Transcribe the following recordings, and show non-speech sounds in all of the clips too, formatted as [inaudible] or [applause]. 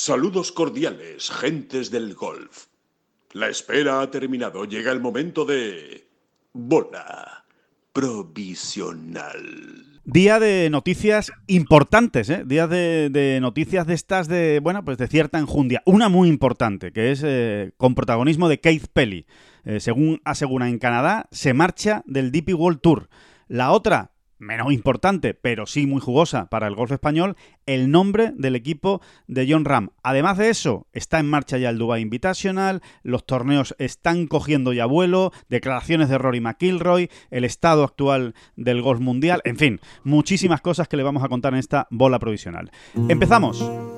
Saludos cordiales, gentes del golf. La espera ha terminado. Llega el momento de... Bola provisional. Día de noticias importantes, ¿eh? Día de, noticias de estas de, bueno, pues de cierta enjundia. Una muy importante, que es eh, con protagonismo de Keith Pelly. Eh, según asegura en Canadá, se marcha del DP World Tour. La otra, menos importante, pero sí muy jugosa para el golf español, el nombre del equipo de John Ram. Además de eso, está en marcha ya el Dubai Invitational, los torneos están cogiendo ya vuelo, declaraciones de Rory McIlroy, el estado actual del golf mundial, en fin, muchísimas cosas que le vamos a contar en esta bola provisional. Empezamos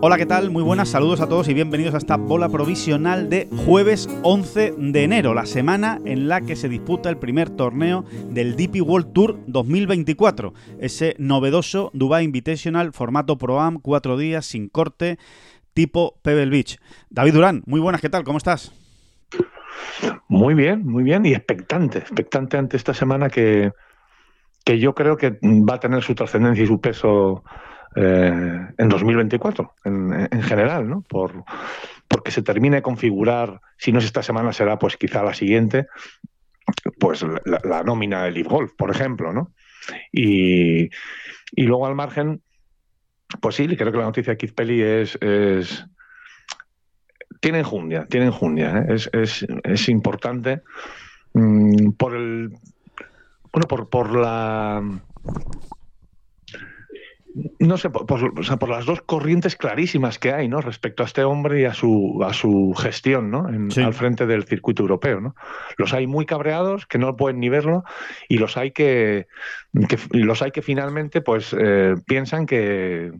Hola, ¿qué tal? Muy buenas, saludos a todos y bienvenidos a esta bola provisional de jueves 11 de enero, la semana en la que se disputa el primer torneo del DP World Tour 2024, ese novedoso Dubai Invitational formato Pro Am, cuatro días sin corte, tipo Pebble Beach. David Durán, muy buenas, ¿qué tal? ¿Cómo estás? Muy bien, muy bien y expectante, expectante ante esta semana que, que yo creo que va a tener su trascendencia y su peso eh, en 2024, en, en, general, ¿no? Por, porque se termine de configurar, si no es esta semana, será pues quizá la siguiente, pues la, nómina del Leaf Golf, por ejemplo, ¿no? Y, y, luego al margen, pues sí, creo que la noticia de Keith Pelly es, es tiene enjundia, tiene enjundia, ¿eh? es, es, es, importante mmm, por el bueno por, por la no sé, por, por, las dos corrientes clarísimas que hay, ¿no? Respecto a este hombre y a su, a su gestión, ¿no? Al frente del circuito europeo, ¿no? Los hay muy cabreados, que no pueden ni verlo, y los hay que, los hay que finalmente, pues, eh, piensan que,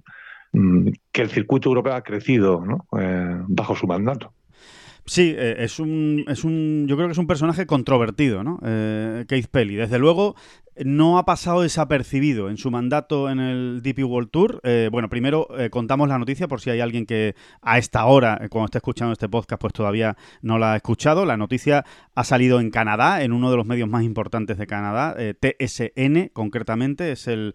mm, que el circuito europeo ha crecido, ¿no? Eh, bajo su mandato. Sí, eh, es un, es un. Yo creo que es un personaje controvertido, ¿no? Eh, Keith Pelly. Desde luego, no ha pasado desapercibido en su mandato en el DP World Tour. Eh, bueno, primero eh, contamos la noticia por si hay alguien que a esta hora, cuando esté escuchando este podcast, pues todavía no la ha escuchado. La noticia ha salido en Canadá, en uno de los medios más importantes de Canadá, TSN concretamente, es el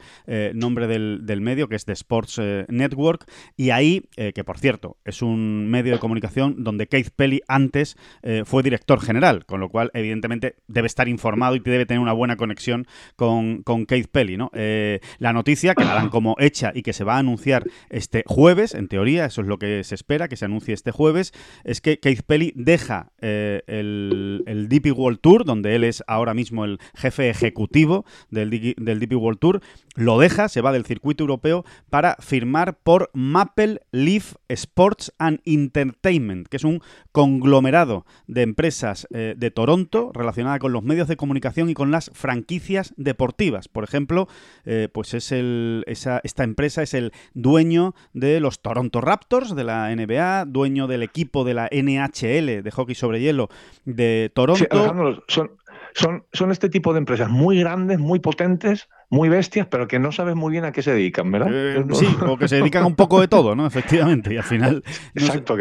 nombre del, del, medio, que es The Sports Network. Y ahí, que por cierto, es un medio de comunicación donde Keith Pelly antes fue director general, con lo cual evidentemente debe estar informado y debe tener una buena conexión con, con Keith Pelly, ¿no? Eh, la noticia, que la dan como hecha y que se va a anunciar este jueves, en teoría, eso es lo que se espera, que se anuncie este jueves, es que Keith Pelly deja eh, el, el, DP World Tour, donde él es ahora mismo el jefe ejecutivo del, del DP World Tour, lo deja, se va del circuito europeo para firmar por Maple Leaf Sports and Entertainment, que es un conglomerado de empresas eh, de Toronto relacionada con los medios de comunicación y con las franquicias deportivas. Por ejemplo, eh, pues es el, esa, esta empresa es el dueño de los Toronto Raptors de la NBA, dueño del equipo de la NHL de hockey sobre hielo de Toronto. son, son, son este tipo de empresas muy grandes, muy potentes, muy bestias, pero que no sabes muy bien a qué se dedican, ¿verdad? Eh, sí, [laughs] o que se dedican a un poco de todo, ¿no? Efectivamente, y al final... Exacto,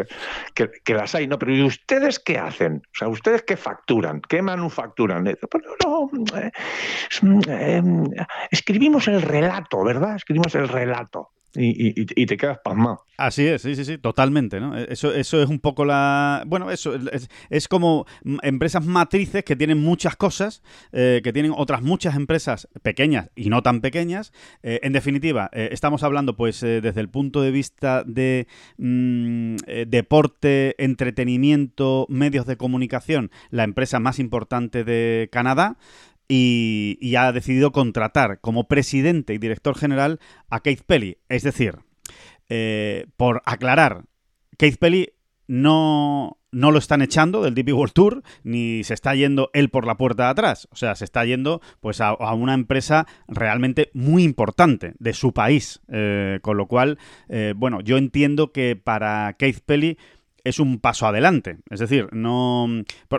que, que, las hay, ¿no? Pero ¿y ustedes qué hacen? O sea, ¿ustedes qué facturan? ¿Qué manufacturan? Pues no, eh, eh, escribimos el relato, ¿verdad? Escribimos el relato y, te quedas pasmado. Así es, sí, sí, sí, totalmente, ¿no? Eso, eso es un poco la... Bueno, eso es, es como empresas matrices que tienen muchas cosas, eh, que tienen otras muchas empresas pequeñas y no tan pequeñas. Eh, en definitiva, eh, estamos hablando pues desde el punto de vista de mm, deporte, entretenimiento, medios de comunicación, la empresa más importante de Canadá y, ha decidido contratar como presidente y director general a Keith Pelly. Es decir, eh, por aclarar, Keith Pelly no no lo están echando del DP World Tour, ni se está yendo él por la puerta de atrás. O sea, se está yendo pues a, una empresa realmente muy importante de su país. Eh, con lo cual, eh, bueno, yo entiendo que para Keith Pelly es un paso adelante. Es decir, no.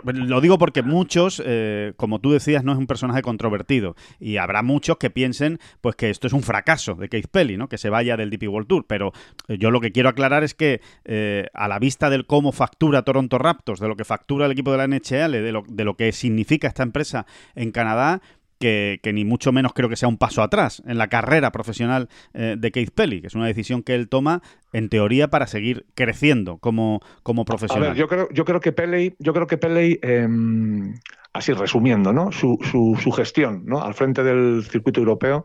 Lo digo porque muchos, eh, como tú decías, no es un personaje controvertido. Y habrá muchos que piensen pues que esto es un fracaso de Keith Pelly, ¿no? Que se vaya del DP World Tour. Pero eh, yo lo que quiero aclarar es que eh, a la vista del cómo factura Toronto Raptors, de lo que factura el equipo de la NHL, de lo, de lo que significa esta empresa en Canadá, que, ni mucho menos creo que sea un paso atrás en la carrera profesional eh, de Keith Pelly, que es una decisión que él toma en teoría para seguir creciendo como, como profesional. A ver, yo creo, yo creo que Peley, yo creo que Peley em, así resumiendo, ¿no? Su, su, gestión, ¿no? Al frente del circuito europeo,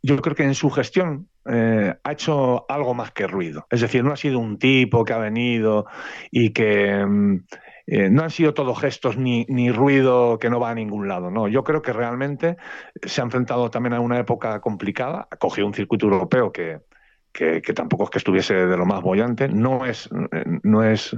yo creo que en su gestión eh, ha hecho algo más que ruido. Es decir, no ha sido un tipo que ha venido y que em, eh, no han sido todos gestos ni, ruido que no va a ningún lado. No, yo creo que realmente se ha enfrentado también a una época complicada. Ha cogido un circuito europeo que, que, tampoco es que estuviese de lo más bollante. No es, no es,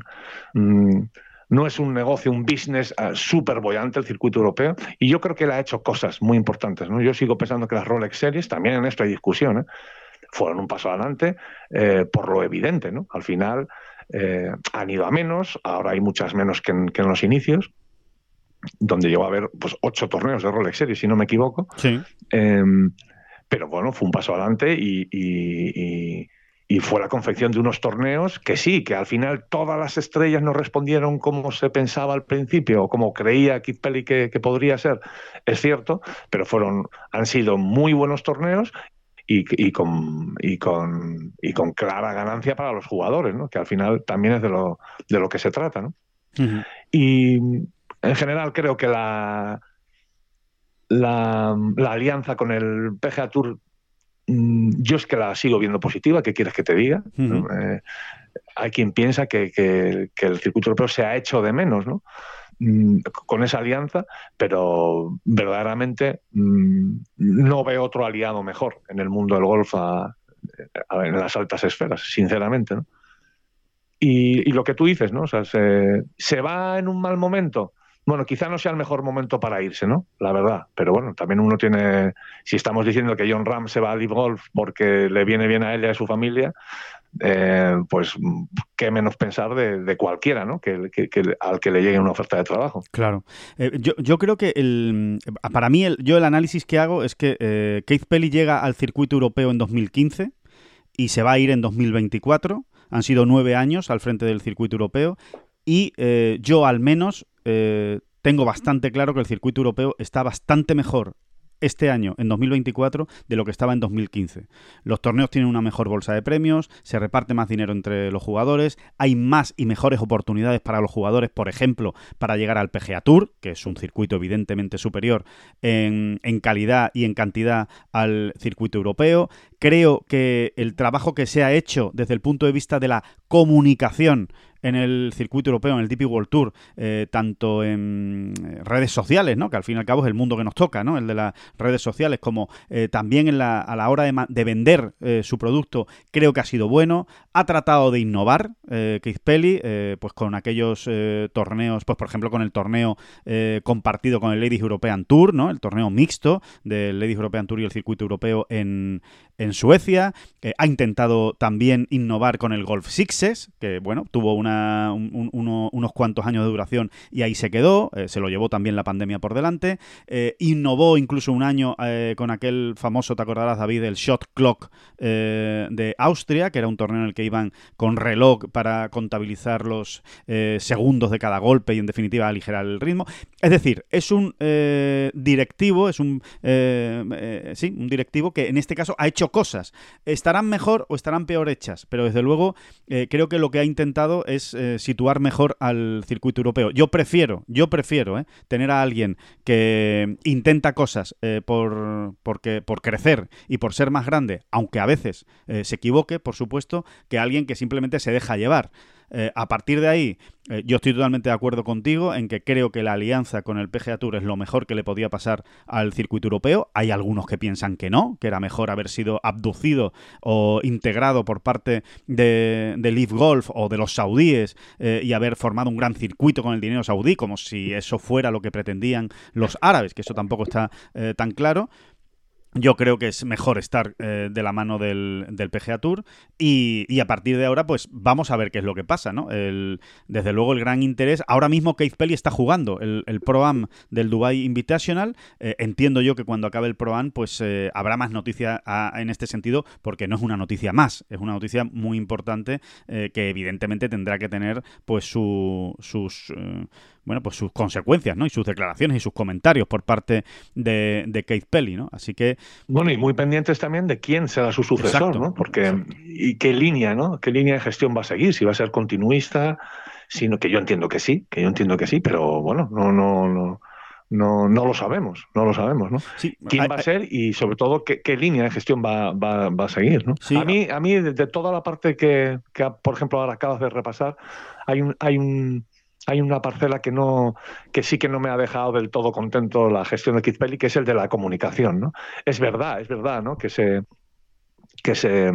mm, no es un negocio, un business uh, súper bollante el circuito europeo. Y yo creo que él ha hecho cosas muy importantes. ¿no? Yo sigo pensando que las Rolex Series, también en esto hay discusión, ¿eh? fueron un paso adelante eh, por lo evidente. ¿no? Al final eh, han ido a menos, ahora hay muchas menos que en, los inicios, donde llegó a haber pues, ocho torneos de Rolex Series, si no me equivoco. Em, pero bueno, fue un paso adelante y, fue la confección de unos torneos que sí, que al final todas las estrellas no respondieron como se pensaba al principio o como creía Keith Pelly que, que, podría ser, es cierto, pero fueron, han sido muy buenos torneos y, con, y, con, y con clara ganancia para los jugadores, ¿no? que al final también es de lo, de lo que se trata. ¿no? Y en general creo que la, la, alianza con el PGA Tour mm, yo es que la sigo viendo positiva, ¿qué quieres que te diga? Eh, hay quien piensa que, que, que, el circuito europeo se ha hecho de menos, ¿no? Mm, con esa alianza, pero verdaderamente mm, no veo otro aliado mejor en el mundo del golf en las altas esferas, sinceramente. Y, lo que tú dices, ¿no? O sea, se, va en un mal momento. Bueno, quizá no sea el mejor momento para irse, ¿no? La verdad. Pero bueno, también uno tiene. Si estamos diciendo que John Ram se va a Live Golf porque le viene bien a él y a su familia, eh, pues qué menos pensar de, cualquiera, ¿no? Que, al que le llegue una oferta de trabajo. Claro. Eh, yo, creo que el, para mí, el, yo el análisis que hago es que eh, Keith Pelly llega al circuito europeo en 2015 y se va a ir en 2024. Han sido nueve años al frente del circuito europeo y yo al menos tengo bastante claro que el circuito europeo está bastante mejor este año, en 2024, de lo que estaba en 2015. Los torneos tienen una mejor bolsa de premios, se reparte más dinero entre los jugadores, hay más y mejores oportunidades para los jugadores, por ejemplo, para llegar al PGA Tour, que es un circuito evidentemente superior en, en calidad y en cantidad al circuito europeo. Creo que el trabajo que se ha hecho desde el punto de vista de la comunicación en el circuito europeo, en el DP World Tour, eh, tanto en eh, redes sociales, ¿no? que al fin y al cabo es el mundo que nos toca, ¿no? el de las redes sociales, como eh, también a la hora de, vender su producto, creo que ha sido bueno. Ha tratado de innovar Keith Pelly, pues con aquellos torneos, pues por ejemplo con el torneo compartido con el Ladies European Tour, ¿no? el torneo mixto del Ladies European Tour y el circuito europeo en, en Suecia. ha intentado también innovar con el Golf Sixes, que bueno, tuvo unos cuantos años de duración y ahí se quedó, eh, se lo llevó también la pandemia por delante, eh, innovó incluso un año eh, con aquel famoso, te acordarás David, el Shot Clock de Austria, que era un torneo en el que iban con reloj para contabilizar los segundos de cada golpe y en definitiva aligerar el ritmo. Es decir, es un directivo, es un, sí, un directivo que en este caso ha hecho cosas. Estarán mejor o estarán peor hechas, pero desde luego creo que lo que ha intentado es eh, situar mejor al circuito europeo. Yo prefiero, yo prefiero eh, tener a alguien que intenta cosas eh, por, porque, por crecer y por ser más grande, aunque a veces se equivoque, por supuesto, que alguien que simplemente se deja llevar. Eh, a partir de ahí, eh, yo estoy totalmente de acuerdo contigo en que creo que la alianza con el PGA Tour es lo mejor que le podía pasar al circuito europeo. Hay algunos que piensan que no, que era mejor haber sido abducido o integrado por parte de, de Leaf Golf o de los saudíes eh, y haber formado un gran circuito con el dinero saudí, como si eso fuera lo que pretendían los árabes, que eso tampoco está tan claro yo creo que es mejor estar eh, de la mano del, del PGA Tour y, a partir de ahora pues vamos a ver qué es lo que pasa, ¿no? El, desde luego el gran interés, ahora mismo Keith Pelly está jugando el, el Pro-Am del Dubai Invitational, eh, entiendo yo que cuando acabe el Pro-Am pues eh, habrá más noticia en este sentido porque no es una noticia más, es una noticia muy importante que evidentemente tendrá que tener pues su, sus bueno, pues sus consecuencias, ¿no? Y sus declaraciones y sus comentarios por parte de, de Keith Pelly, ¿no? Así que... Bueno, y muy pendientes también de quién será su sucesor, ¿no? Porque, y qué línea, ¿no? ¿Qué línea de gestión va a seguir? Si va a ser continuista, sino que yo entiendo que sí, que yo entiendo que sí, pero bueno, no, no, no. No, no lo sabemos, no lo sabemos, ¿no? ¿Quién va a ser y sobre todo qué, línea de gestión va, va, va a seguir, ¿no? A mí, a mí de, toda la parte que, que, por ejemplo, ahora acabas de repasar, hay un, hay un, hay una parcela que no que sí que no me ha dejado del todo contento la gestión de Keith Pelly, que es el de la comunicación, ¿no? Es verdad, es verdad, ¿no? Que se que se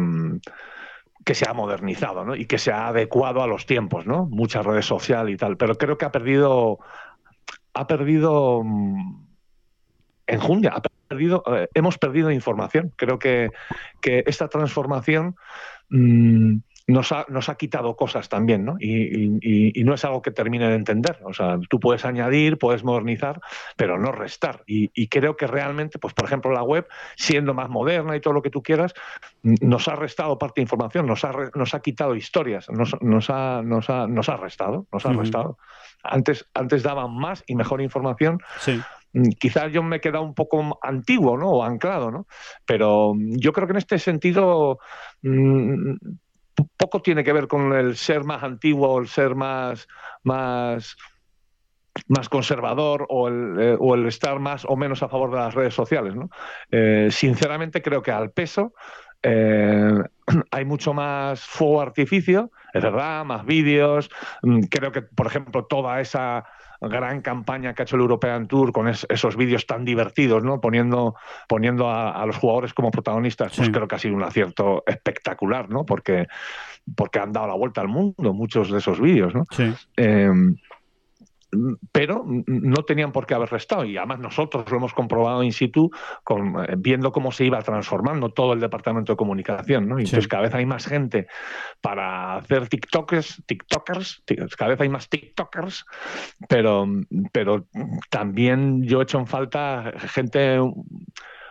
que se ha modernizado, ¿no? Y que se ha adecuado a los tiempos, ¿no? Muchas redes sociales y tal, pero creo que ha perdido ha perdido mm, enjundia, ha perdido eh, hemos perdido información. Creo que, que esta transformación mmm, nos ha, nos ha quitado cosas también, ¿no? Y, no es algo que termine de entender. O sea, tú puedes añadir, puedes modernizar, pero no restar. Y, creo que realmente, pues por ejemplo, la web, siendo más moderna y todo lo que tú quieras, nos ha restado parte de información, nos ha, nos ha quitado historias, nos, nos, ha, nos, ha, nos ha restado, nos ha restado. Antes, antes daban más y mejor información. Sí mm, quizás yo me he quedado un poco antiguo, ¿no? O anclado, ¿no? Pero yo creo que en este sentido mm, poco tiene que ver con el ser más antiguo o el ser más, más, más conservador o el, eh, o el, estar más o menos a favor de las redes sociales. ¿no? Eh, sinceramente creo que al peso eh, [clears throat] hay mucho más fuego artificio, es verdad, más vídeos. Mm, creo que, por ejemplo, toda esa gran campaña que ha hecho el European Tour con esos vídeos tan divertidos, ¿no? Poniendo, poniendo a, los jugadores como protagonistas, pues creo que ha sido un acierto espectacular, ¿no? Porque, porque han dado la vuelta al mundo muchos de esos vídeos, ¿no? Sí. Em, pero no tenían por qué haber restado y además nosotros lo hemos comprobado in situ con, eh, viendo cómo se iba transformando todo el departamento de comunicación ¿no? y entonces cada vez hay más gente para hacer tiktokers tiktokers cada vez hay más tiktokers pero pero también yo he hecho en falta gente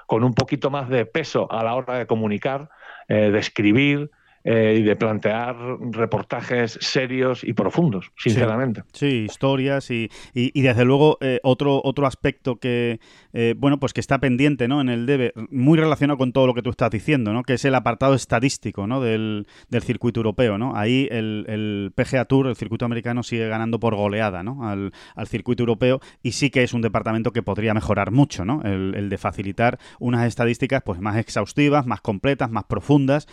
con un poquito más de peso a la hora de comunicar eh, de escribir eh, y de plantear reportajes serios y profundos, sinceramente. Sí, historias y, y, desde luego eh, otro, otro aspecto que, eh, bueno, pues que está pendiente ¿no? en el debe, muy relacionado con todo lo que tú estás diciendo, ¿no? que es el apartado estadístico ¿no? del, del circuito europeo. ¿no? Ahí el, el, PGA Tour, el circuito americano, sigue ganando por goleada ¿no? al, al circuito europeo y sí que es un departamento que podría mejorar mucho, ¿no? el, el de facilitar unas estadísticas pues más exhaustivas, más completas, más profundas,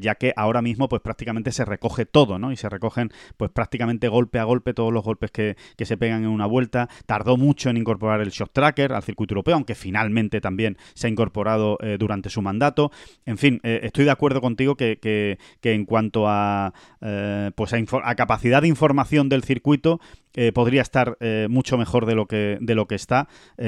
ya que ahora mismo pues prácticamente se recoge todo, ¿no? Y se recogen pues prácticamente golpe a golpe todos los golpes que, se pegan en una vuelta. Tardó mucho en incorporar el shot tracker al circuito europeo, aunque finalmente también se ha incorporado eh, durante su mandato. En fin, eh, estoy de acuerdo contigo que, que, en cuanto a, eh, pues a, capacidad de información del circuito, podría estar mucho mejor de lo que, de lo que está,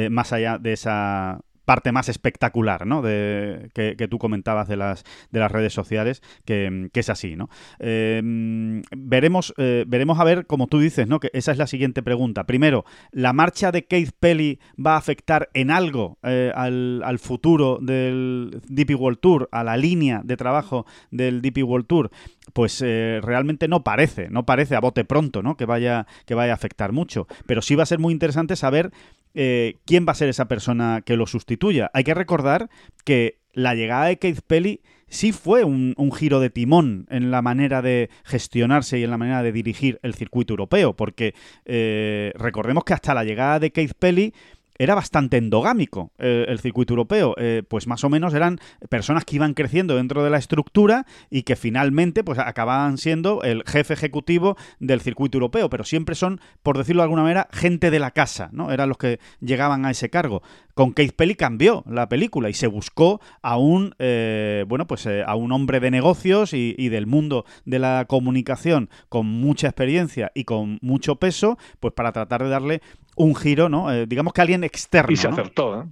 más allá de esa parte más espectacular, ¿no? De, que, tú comentabas de las, de las redes sociales, que, es así, ¿no? Em, veremos, eh, veremos a ver, como tú dices, ¿no? Que esa es la siguiente pregunta. Primero, ¿la marcha de Keith Pelly va a afectar en algo eh, al, futuro del DP World Tour, a la línea de trabajo del DP World Tour? Pues eh, realmente no parece, no parece a bote pronto, ¿no? Que vaya, que vaya a afectar mucho. Pero sí va a ser muy interesante saber eh, quién va a ser esa persona que lo sustituya. Hay que recordar que la llegada de Keith Pelly sí fue un, giro de timón en la manera de gestionarse y en la manera de dirigir el circuito europeo, porque eh, recordemos que hasta la llegada de Keith Pelly era bastante endogámico eh, el circuito europeo. Eh, pues más o menos eran personas que iban creciendo dentro de la estructura y que finalmente pues acababan siendo el jefe ejecutivo del circuito europeo, pero siempre son, por decirlo de alguna manera, gente de la casa, ¿no? Eran los que llegaban a ese cargo. Con Keith Pelly cambió la película y se buscó a un, eh, bueno, pues a un hombre de negocios y, y del mundo de la comunicación con mucha experiencia y con mucho peso, pues para tratar de darle un giro, ¿no? Eh, digamos que alguien externo. Y se acertó, ¿eh?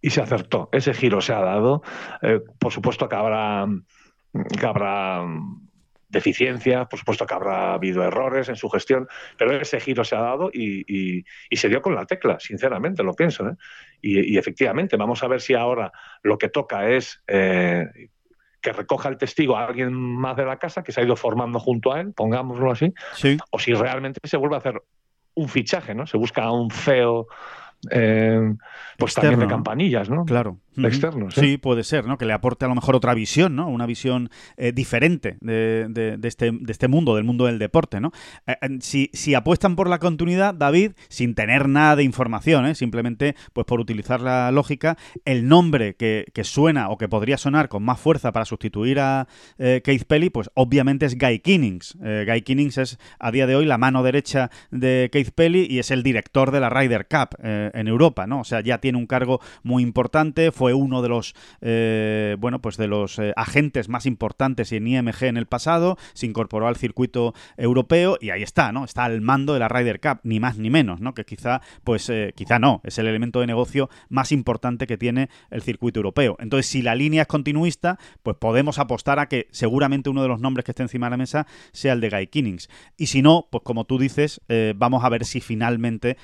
Y se acertó. Ese giro se ha dado. Eh, por supuesto que habrá, que habrá deficiencias, por supuesto que habrá habido errores en su gestión, pero ese giro se ha dado y, se dio con la tecla, sinceramente, lo pienso. ¿eh? Y, efectivamente, vamos a ver si ahora lo que toca es que recoja el testigo a alguien más de la casa que se ha ido formando junto a él, pongámoslo así, o si realmente se vuelve a hacer un fichaje, ¿no? Se busca un CEO eh, pues también de campanillas, ¿no? Claro. Externos. ¿sí? puede ser, ¿no? Que le aporte a lo mejor otra visión, ¿no? Una visión eh, diferente de, este, de, este, mundo, del mundo del deporte, ¿no? Eh, si, si, apuestan por la continuidad, David, sin tener nada de información, ¿eh? simplemente pues por utilizar la lógica, el nombre que, suena o que podría sonar con más fuerza para sustituir a Keith Pelly, pues obviamente es Guy Kinnings. Guy Kinnings es a día de hoy la mano derecha de Keith Pelly y es el director de la Ryder Cup en Europa, ¿no? O sea, ya tiene un cargo muy importante, fue uno de los eh, bueno pues de los eh, agentes más importantes en IMG en el pasado, se incorporó al circuito europeo y ahí está, ¿no? Está al mando de la Ryder Cup, ni más ni menos, ¿no? Que quizá, pues eh, quizá no, es el elemento de negocio más importante que tiene el circuito europeo. Entonces, si la línea es continuista, pues podemos apostar a que seguramente uno de los nombres que esté encima de la mesa sea el de Guy Kinnings. Y si no, pues como tú dices, vamos a ver si finalmente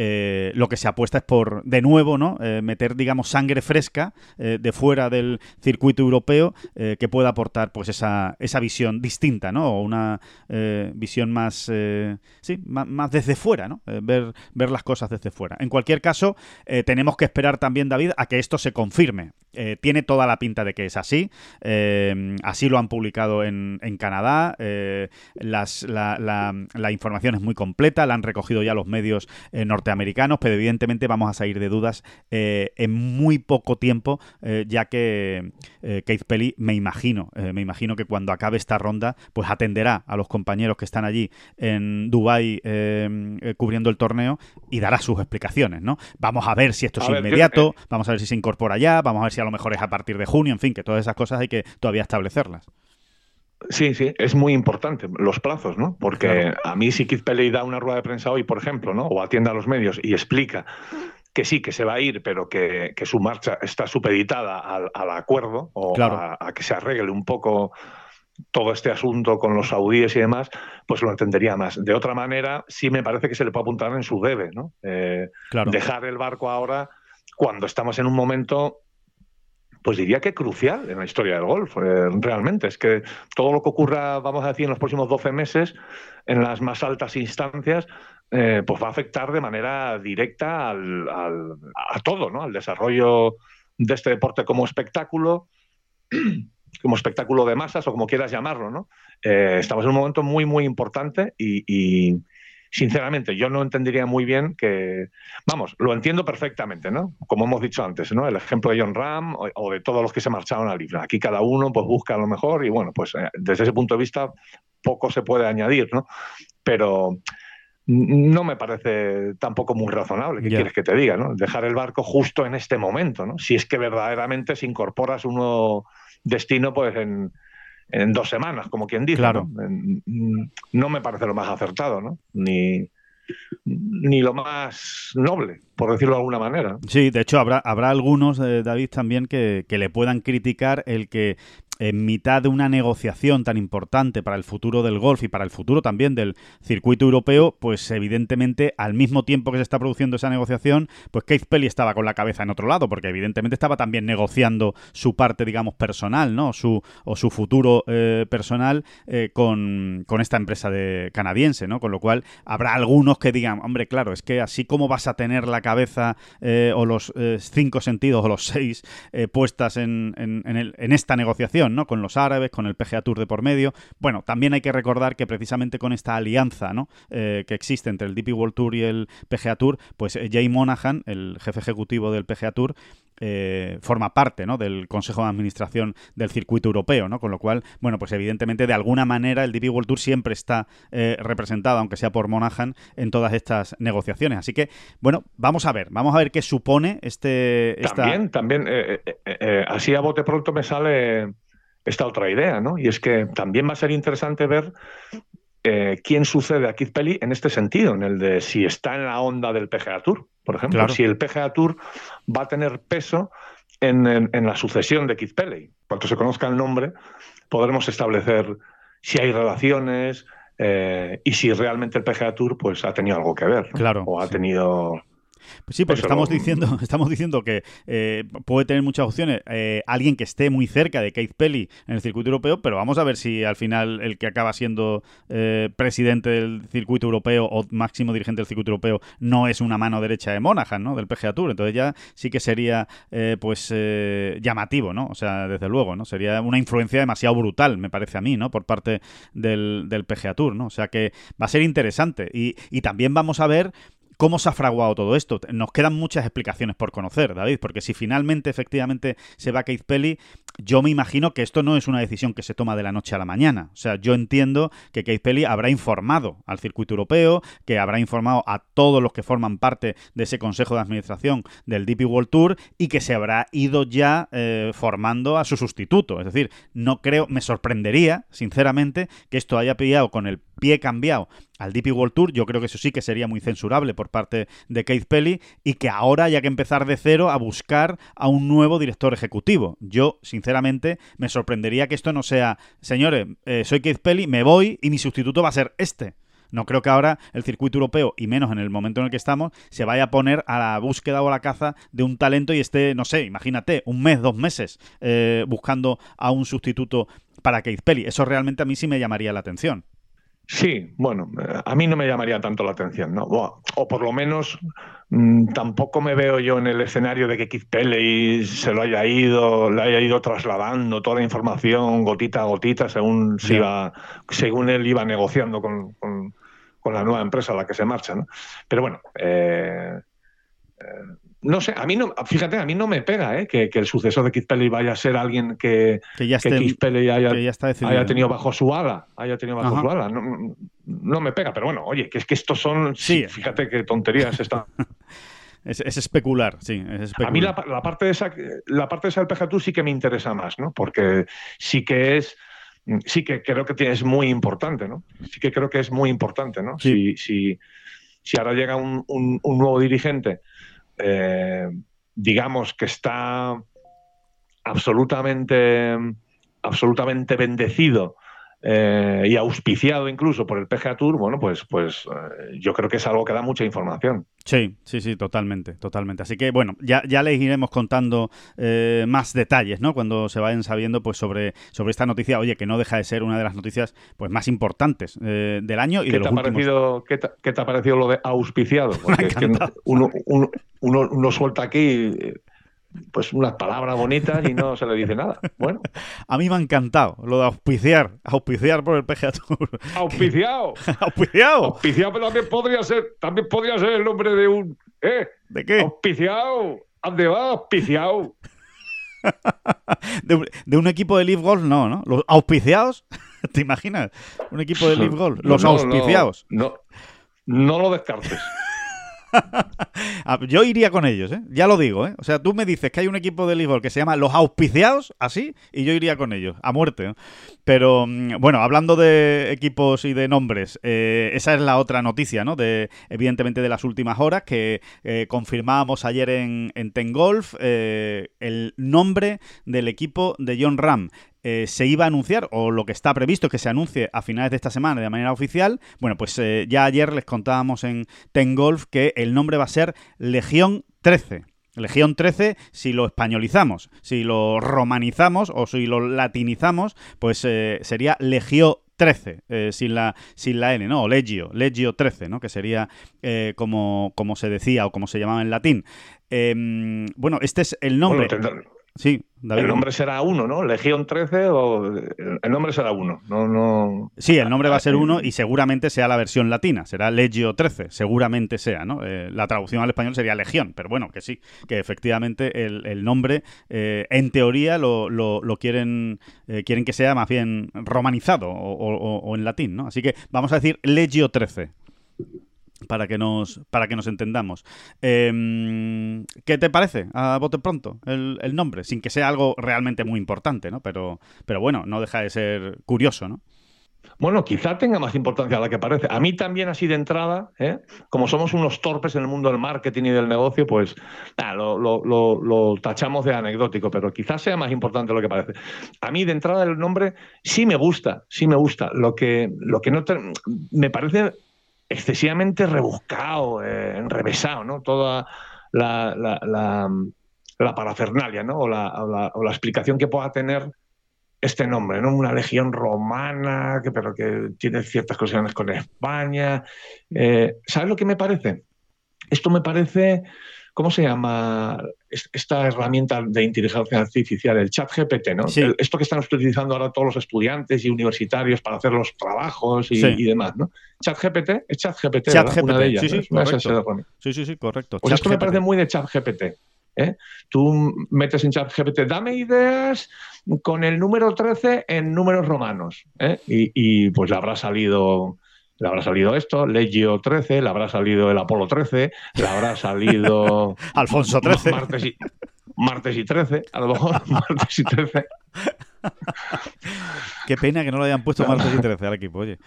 eh, lo que se apuesta es por, de nuevo, ¿no? Eh, meter, digamos, sangre fresca eh, de fuera del circuito europeo que pueda aportar pues esa, esa visión distinta, ¿no? O una visión más, sí, más, desde fuera, ¿no? ver, ver las cosas desde fuera. En cualquier caso, tenemos que esperar también, David, a que esto se confirme. Tiene toda la pinta de que es así. así lo han publicado en, en Canadá. Las, la, la, la, información es muy completa, la han recogido ya los medios norteamericanos americanos, pero evidentemente vamos a salir de dudas eh, en muy poco tiempo, eh, ya que eh, Keith Pelly, me imagino, me imagino que cuando acabe esta ronda, pues atenderá a los compañeros que están allí en Dubai cubriendo el torneo y dará sus explicaciones, ¿no? Vamos a ver si esto es inmediato, vamos a ver si se incorpora ya, vamos a ver si a lo mejor es a partir de junio, en fin, que todas esas cosas hay que todavía establecerlas. Sí, sí, es muy importante los plazos, ¿no? Porque a mí si Keith Peley da una rueda de prensa hoy, por ejemplo, ¿no? O atiende a los medios y explica que sí, que se va a ir, pero que, su marcha está supeditada al, acuerdo o a, que se arregle un poco todo este asunto con los saudíes y demás, pues lo entendería más. De otra manera, sí me parece que se le puede apuntar en su debe, ¿no? Eh, dejar el barco ahora cuando estamos en un momento pues diría que crucial en la historia del golf, eh, realmente. Es que todo lo que ocurra, vamos a decir, en los próximos 12 meses, en las más altas instancias, eh, pues va a afectar de manera directa al, a todo, ¿no? Al desarrollo de este deporte como espectáculo, [clears throat] como espectáculo de masas o como quieras llamarlo, ¿no? Eh, estamos en un momento muy, muy importante y sinceramente, yo no entendería muy bien que, vamos, lo entiendo perfectamente, ¿no? Como hemos dicho antes, ¿no? El ejemplo de John Ram o, de todos los que se marcharon a Libra. Aquí cada uno pues busca lo mejor y bueno, pues eh, desde ese punto de vista poco se puede añadir, ¿no? Pero no me parece tampoco muy razonable, ¿qué quieres que te diga, ¿no? Dejar el barco justo en este momento, ¿no? Si es que verdaderamente se incorporas un nuevo destino, pues en en dos semanas, como quien dice. Claro. ¿no? me parece lo más acertado, ¿no? Ni, ni lo más noble, por decirlo de alguna manera. Sí, de hecho habrá, habrá algunos, eh, David, también que, que, le puedan criticar el que en mitad de una negociación tan importante para el futuro del golf y para el futuro también del circuito europeo, pues evidentemente al mismo tiempo que se está produciendo esa negociación, pues Keith Pelly estaba con la cabeza en otro lado, porque evidentemente estaba también negociando su parte, digamos, personal, ¿no? Su, o su futuro eh, personal eh, con, esta empresa de canadiense, ¿no? Con lo cual habrá algunos que digan, hombre, claro, es que así como vas a tener la cabeza eh, o los cinco sentidos o los seis puestas en, en, en esta negociación, ¿no? Con los árabes, con el PGA Tour de por medio. Bueno, también hay que recordar que precisamente con esta alianza, ¿no? Eh, que existe entre el DP World Tour y el PGA Tour, pues eh, Jay Monahan, el jefe ejecutivo del PGA Tour, eh, forma parte ¿no? del Consejo de Administración del circuito europeo, ¿no? Con lo cual, bueno, pues evidentemente de alguna manera el DP World Tour siempre está representado, aunque sea por Monahan, en todas estas negociaciones. Así que, bueno, vamos a ver, vamos a ver qué supone este. También, también, así a bote pronto me sale esta otra idea, ¿no? Y es que también va a ser interesante ver quién sucede a Keith Pelly en este sentido, en el de si está en la onda del PGA Tour por ejemplo, si el PGA Tour va a tener peso en, la sucesión de Keith Pelley. Cuando se conozca el nombre, podremos establecer si hay relaciones eh, y si realmente el PGA Tour pues, ha tenido algo que ver. Claro. O ha tenido pues sí, porque estamos diciendo, [laughs] estamos diciendo que eh, puede tener muchas opciones eh, alguien que esté muy cerca de Keith Pelly en el circuito europeo, pero vamos a ver si al final el que acaba siendo eh, presidente del circuito europeo o máximo dirigente del circuito europeo no es una mano derecha de Monaghan, ¿no? Del PGA Tour. Entonces ya sí que sería pues llamativo, ¿no? O sea, desde luego, ¿no? Sería una influencia demasiado brutal, me parece a mí, ¿no? Por parte del, del PGA Tour, ¿no? O sea que va a ser interesante. Y, y también vamos a ver ¿Cómo se ha fraguado todo esto? Nos quedan muchas explicaciones por conocer, David, porque si finalmente, efectivamente, se va Keith Pelly, yo me imagino que esto no es una decisión que se toma de la noche a la mañana. O sea, yo entiendo que Keith Pelly habrá informado al circuito europeo, que habrá informado a todos los que forman parte de ese consejo de administración del DP World Tour y que se habrá ido ya eh, formando a su sustituto. Es decir, no creo, me sorprendería, sinceramente, que esto haya pillado con el pie cambiado al DP World Tour. Yo creo que eso sí que sería muy censurable por parte de Keith Pelly y que ahora haya que empezar de cero a buscar a un nuevo director ejecutivo. Yo, sinceramente, me sorprendería que esto no sea, señores, eh, soy Keith Pelly, me voy y mi sustituto va a ser este. No creo que ahora el circuito europeo, y menos en el momento en el que estamos, se vaya a poner a la búsqueda o a la caza de un talento y esté, no sé, imagínate, un mes, dos meses eh, buscando a un sustituto para Keith Pelly. Eso realmente a mí sí me llamaría la atención. Sí, bueno, a mí no me llamaría tanto la atención, ¿no? O por lo menos mm, tampoco me veo yo en el escenario de que Keith Pelley se lo haya ido, le haya ido trasladando toda la información gotita a gotita según, se iba, según él iba negociando con, con, la nueva empresa a la que se marcha, ¿no? Pero bueno, eh, eh, no sé, a mí no, fíjate, a mí no me pega ¿eh? que, el sucesor de Keith Pelly vaya a ser alguien que, que, ya Keith Pelly haya, haya, tenido bajo su ala, haya tenido bajo su ala. No, me pega, pero bueno, oye, que es que estos son, sí. fíjate qué tonterías [laughs] están. es, especular, sí, es especular. A mí la, parte de esa, la parte de esa del sí que me interesa más, ¿no? Porque sí que es sí que creo que es muy importante, ¿no? Sí que creo que es muy importante, ¿no? Si, si, si ahora llega un, un, un nuevo dirigente eh, digamos que está absolutamente, absolutamente bendecido eh, y auspiciado incluso por el PGA Tour, bueno, pues, pues eh, yo creo que es algo que da mucha información. Sí, sí, sí, totalmente, totalmente. Así que bueno, ya, ya les iremos contando más detalles, ¿no? Cuando se vayan sabiendo pues sobre, sobre esta noticia, oye, que no deja de ser una de las noticias pues más importantes del año y de los te ha Parecido, ¿qué, te, ha parecido lo de auspiciado? [laughs] Porque es que uno, uno, uno suelta aquí pues unas palabras bonitas y no se le dice nada. Bueno. [laughs] A mí me ha encantado lo de auspiciar, auspiciar por el PGA [laughs] Tour. Auspiciado. [laughs] auspiciado. Auspiciado, pero también podría ser, también podría ser el nombre de un ¿eh? ¿De qué? Auspiciado. ¿Dónde va? Auspiciado. de, un equipo de Leaf Golf, no, ¿no? Los auspiciados, ¿te imaginas? Un equipo de Leaf Golf, los auspiciados. no, no lo descartes. [laughs] Ah, yo iría con ellos, ¿eh? Ya lo digo, ¿eh? O sea, tú me dices que hay un equipo de Lisboa que se llama Los Auspiciados, así, y yo iría con ellos, a muerte. Pero, mm, bueno, hablando de equipos y de nombres, eh, esa es la otra noticia, ¿no? De, evidentemente de las últimas horas, que eh, confirmábamos ayer en, en Ten Golf el nombre del equipo de John Ram. Eh, se iba a anunciar, o lo que está previsto que se anuncie a finales de esta semana de manera oficial. Bueno, pues eh, ya ayer les contábamos en Ten Golf que el nombre va a ser Legión 13. Legión 13, si lo españolizamos, si lo romanizamos o si lo latinizamos, pues eh, sería Legión 13, sin, la, sin la N, ¿no? O Legio, Legio 13, ¿no? Que sería como, como se decía o como se llamaba en latín. Em, bueno, este es el nombre. Bueno, sí. David. El nombre será uno, ¿no? Legión 13 o el nombre será uno. No, no. Sí, el nombre va a ser uno y seguramente sea la versión latina, será Legio 13, seguramente sea, ¿no? Eh, la traducción al español sería Legión, pero bueno, que sí, que efectivamente el, nombre, eh, en teoría, lo, lo, quieren, eh, quieren que sea más bien romanizado o, o en latín, ¿no? Así que vamos a decir Legio 13 para que nos para que nos entendamos. Em, ¿Qué te parece a bote pronto el, nombre? Sin que sea algo realmente muy importante, ¿no? Pero, pero bueno, no deja de ser curioso, ¿no? Bueno, quizá tenga más importancia de la que parece. A mí también así de entrada, ¿eh? como somos unos torpes en el mundo del marketing y del negocio, pues lo, lo, tachamos de anecdótico, pero quizás sea más importante lo que parece. A mí de entrada el nombre sí me gusta, sí me gusta. Lo que, lo que no me parece excesivamente rebuscado, eh, enrevesado, ¿no? Toda la, parafernalia, ¿no? O la, explicación que pueda tener este nombre, ¿no? Una legión romana, que, pero que tiene ciertas conexiones con España. Eh, ¿Sabes lo que me parece? Esto me parece ¿cómo se llama esta herramienta de inteligencia artificial? El chat GPT, ¿no? esto que están utilizando ahora todos los estudiantes y universitarios para hacer los trabajos y, demás, ¿no? Chat GPT, es chat GPT, una de ellas. Sí, sí, sí, sí, correcto. Pues esto me parece muy de chat GPT. ¿eh? Tú metes en chat GPT, dame ideas con el número 13 en números romanos. ¿eh? Y, y, pues le habrá salido le habrá salido esto, Legio 13, le habrá salido el Apolo 13, le habrá salido [laughs] Alfonso 13. Martes y, martes y 13, a lo mejor [laughs] martes y 13. Qué pena que no lo hayan puesto [laughs] martes y 13 al equipo, oye.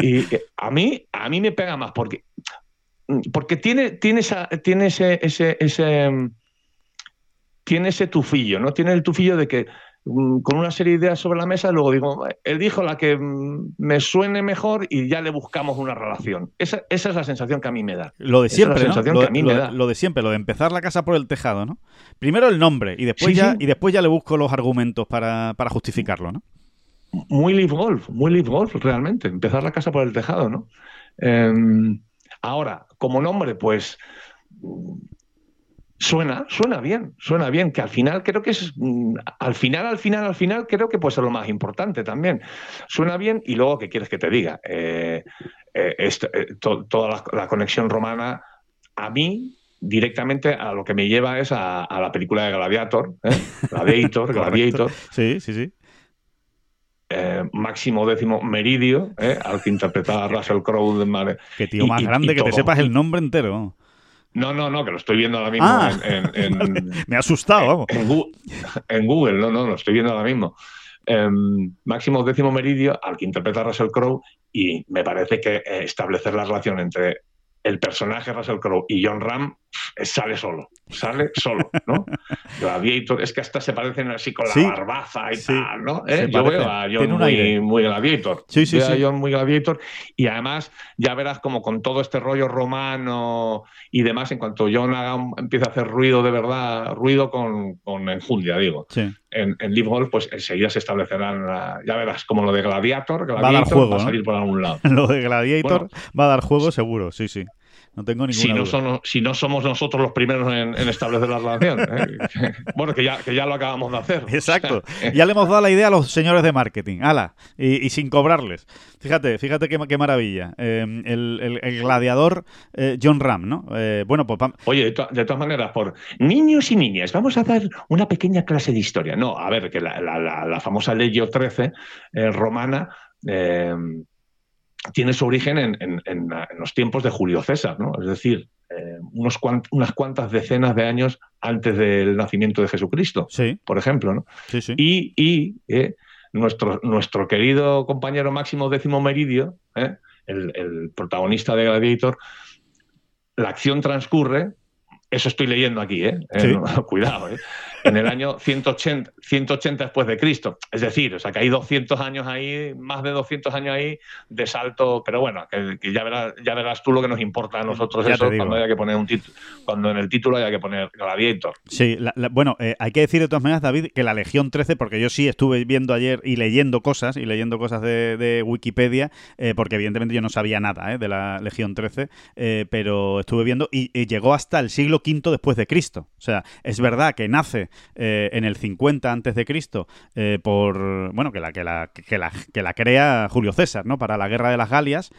y a mí, a mí me pega más porque, porque tiene, tiene, esa, tiene ese, ese, ese, tiene ese tufillo, ¿no? Tiene el tufillo de que con una serie de ideas sobre la mesa, luego digo, él dijo la que mm, me suene mejor y ya le buscamos una relación. Esa, es la sensación que a mí me da. Lo de siempre, ¿no? lo, de siempre, lo de empezar la casa por el tejado, ¿no? Primero el nombre y después, ya, Y después ya le busco los argumentos para, justificarlo, ¿no? Muy live golf, muy live golf, realmente. Empezar la casa por el tejado, ¿no? Em, ahora, como nombre, pues Suena, suena bien, suena bien, que al final creo que es, mm, al final, al final, al final creo que puede ser lo más importante también. Suena bien y luego, ¿qué quieres que te diga? Eh, eh, eh, toda la, conexión romana, a mí, directamente a lo que me lleva es a, la película de Gladiator, Gladiator, [laughs] Gladiator. sí, sí, sí. máximo décimo Meridio, al que interpretaba [laughs] Russell Crowe. De Qué tío más grande, que te sepas el nombre entero. No, no, no, que lo estoy viendo ahora mismo ah, en, [laughs] Me ha asustado, vamos. En, Google, no, no, lo estoy viendo ahora mismo. Em, máximo décimo meridio, al que interpreta Russell Crowe, y me parece que eh, establecer la relación entre el personaje Russell Crowe y John Ram sale solo, sale solo, ¿no? [laughs] Gladiator, es que hasta se parecen así con la barbaza y tal, ¿no? ¿Eh? Yo veo a John muy, muy, Gladiator. Sí, sí, veo a John muy Gladiator y además ya verás como con todo este rollo romano y demás, en cuanto John haga empieza a hacer ruido de verdad, ruido con, con enjundia, digo. En, en Live Golf, pues enseguida se establecerán, ya verás, como lo de Gladiator, Gladiator va a, dar juego, va a salir por algún lado. [laughs] lo de Gladiator va a dar juego seguro, sí, sí. No tengo ninguna si no, Son, si no somos nosotros los primeros en, establecer la relación. ¿eh? [laughs] bueno, que ya, que ya lo acabamos de hacer. Exacto. ya le hemos dado la idea a los señores de marketing. ¡Hala! Y, sin cobrarles. Fíjate, fíjate qué, qué maravilla. Em, el, gladiador eh, John Ram, ¿no? Eh, bueno, pues... Oye, de, todas maneras, por niños y niñas, vamos a dar una pequeña clase de historia. No, a ver, que la, la, la famosa Legio 13 romana tiene su origen en, los tiempos de Julio César, ¿no? Es decir, eh, unos unas cuantas decenas de años antes del nacimiento de Jesucristo, por ejemplo, ¿no? Y, eh, nuestro, nuestro querido compañero Máximo Décimo Meridio, ¿eh? el, protagonista de Gladiator, la acción transcurre, eso estoy leyendo aquí, ¿eh? [laughs] cuidado, ¿eh? En el año 180, 180 después de Cristo. Es decir, o sea, que hay 200 años ahí, más de 200 años ahí de salto, pero bueno, que, ya, verás, ya verás tú lo que nos importa a nosotros eso cuando haya que poner un título, cuando en el título haya que poner Gladiator. Sí, bueno, eh, hay que decir de todas maneras, David, que la Legión 13, porque yo sí estuve viendo ayer y leyendo cosas, y leyendo cosas de, Wikipedia, eh, porque evidentemente yo no sabía nada eh, de la Legión 13, pero estuve viendo y, y llegó hasta el siglo V después de Cristo. O sea, es verdad que nace en el 50 antes de Cristo por bueno que la que la, que la que la crea Julio César, ¿no? Para la guerra de las Galias,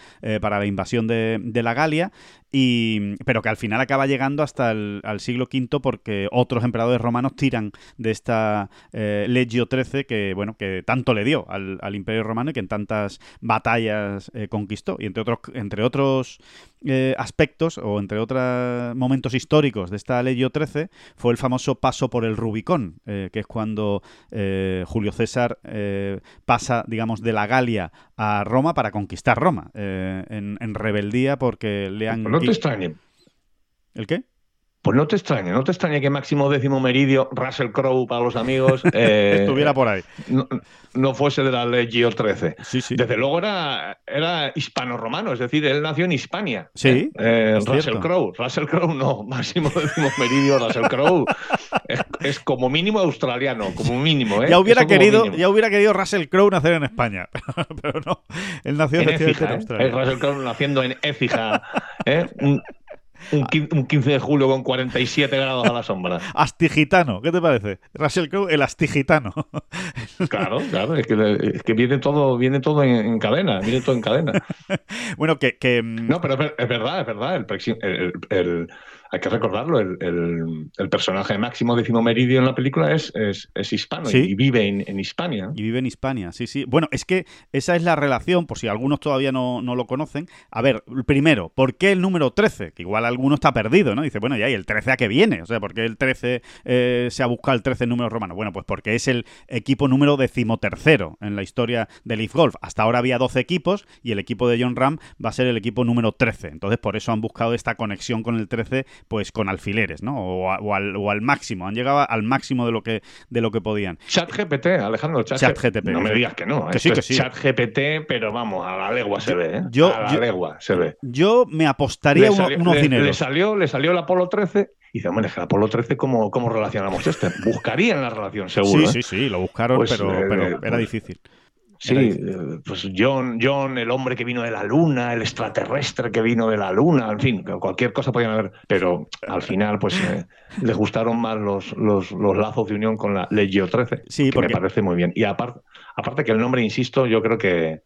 para la invasión de, de la Galia pero que al final acaba llegando hasta el siglo V porque otros emperadores romanos tiran de esta eh, Legio XIII que, bueno, que tanto le dio al, Imperio Romano y que en tantas batallas eh, conquistó. Y entre otros, entre otros eh, aspectos o entre otros momentos históricos de esta Legio XIII fue el famoso paso por el Rubicón, que es cuando Julio César pasa, digamos, de la Galia a Roma para conquistar Roma, en, en, rebeldía porque le han te extrañe. ¿El qué? Pues no te extrañe, no te extrañe que Máximo Décimo Meridio, Russell Crowe para los amigos, [laughs] eh, estuviera por ahí. No, fuese de la Legio 13. Sí, sí. Desde luego era, era hispano-romano, es decir, él nació en Hispania. Sí. Eh, Russell Crowe, Russell Crowe no, Máximo Décimo Meridio, Russell Crowe es, como mínimo australiano, como mínimo. ¿eh? Ya hubiera querido, ya hubiera querido Russell Crowe nacer en España, [laughs] pero no, él nació en, Écija, en Australia. Russell Crowe naciendo en Écija, ¿eh? Un, 15 de julio con 47 grados a la sombra. [laughs] Astigitano, ¿qué te parece? Russell Crowe, el astigitano. [laughs] Claro, claro, es que, viene todo, viene todo en, cadena, viene todo en cadena. [laughs] bueno, que, mm, No, pero es, verdad, es verdad. el, el hay que recordarlo, el, personaje máximo décimo meridio en la película es, es, hispano y vive en, Hispania. Y vive en Hispania, sí, sí. Bueno, es que esa es la relación, por si algunos todavía no, lo conocen. A ver, primero, ¿por qué el número 13? Que igual alguno está perdido, ¿no? Dice, bueno, ya, ¿y el 13 a qué viene? O sea, ¿por qué el 13 eh, se ha buscado el 13 en número romano? Bueno, pues porque es el equipo número decimotercero en la historia del Leaf Golf. Hasta ahora había 12 equipos y el equipo de John Ram va a ser el equipo número 13. Entonces, por eso han buscado esta conexión con el 13 pues con alfileres, ¿no? O, al, máximo, han llegado al máximo de lo que, de lo que podían. Chat GPT, Alejandro, chat, GPT. No me digas que no, que sí, que sí. chat GPT, pero vamos, a la legua se ve, ¿eh? Yo, a la legua se ve. Yo me apostaría unos dineros. Le salió, le salió el Apolo 13 y dice, hombre, el Apolo 13, ¿cómo, ¿cómo relacionamos este? Buscarían la relación, seguro. Sí, ¿eh? sí, sí, lo buscaron, pues, pero, pero, eh, era pues difícil. Sí, eh, pues John, John, el hombre que vino de la luna, el extraterrestre que vino de la luna, en fin, cualquier cosa podían haber, pero al final pues eh, [laughs] les gustaron más los, los, lazos de unión con la Legio 13, sí, que me parece muy bien. Y aparte, aparte que el nombre, insisto, yo creo que,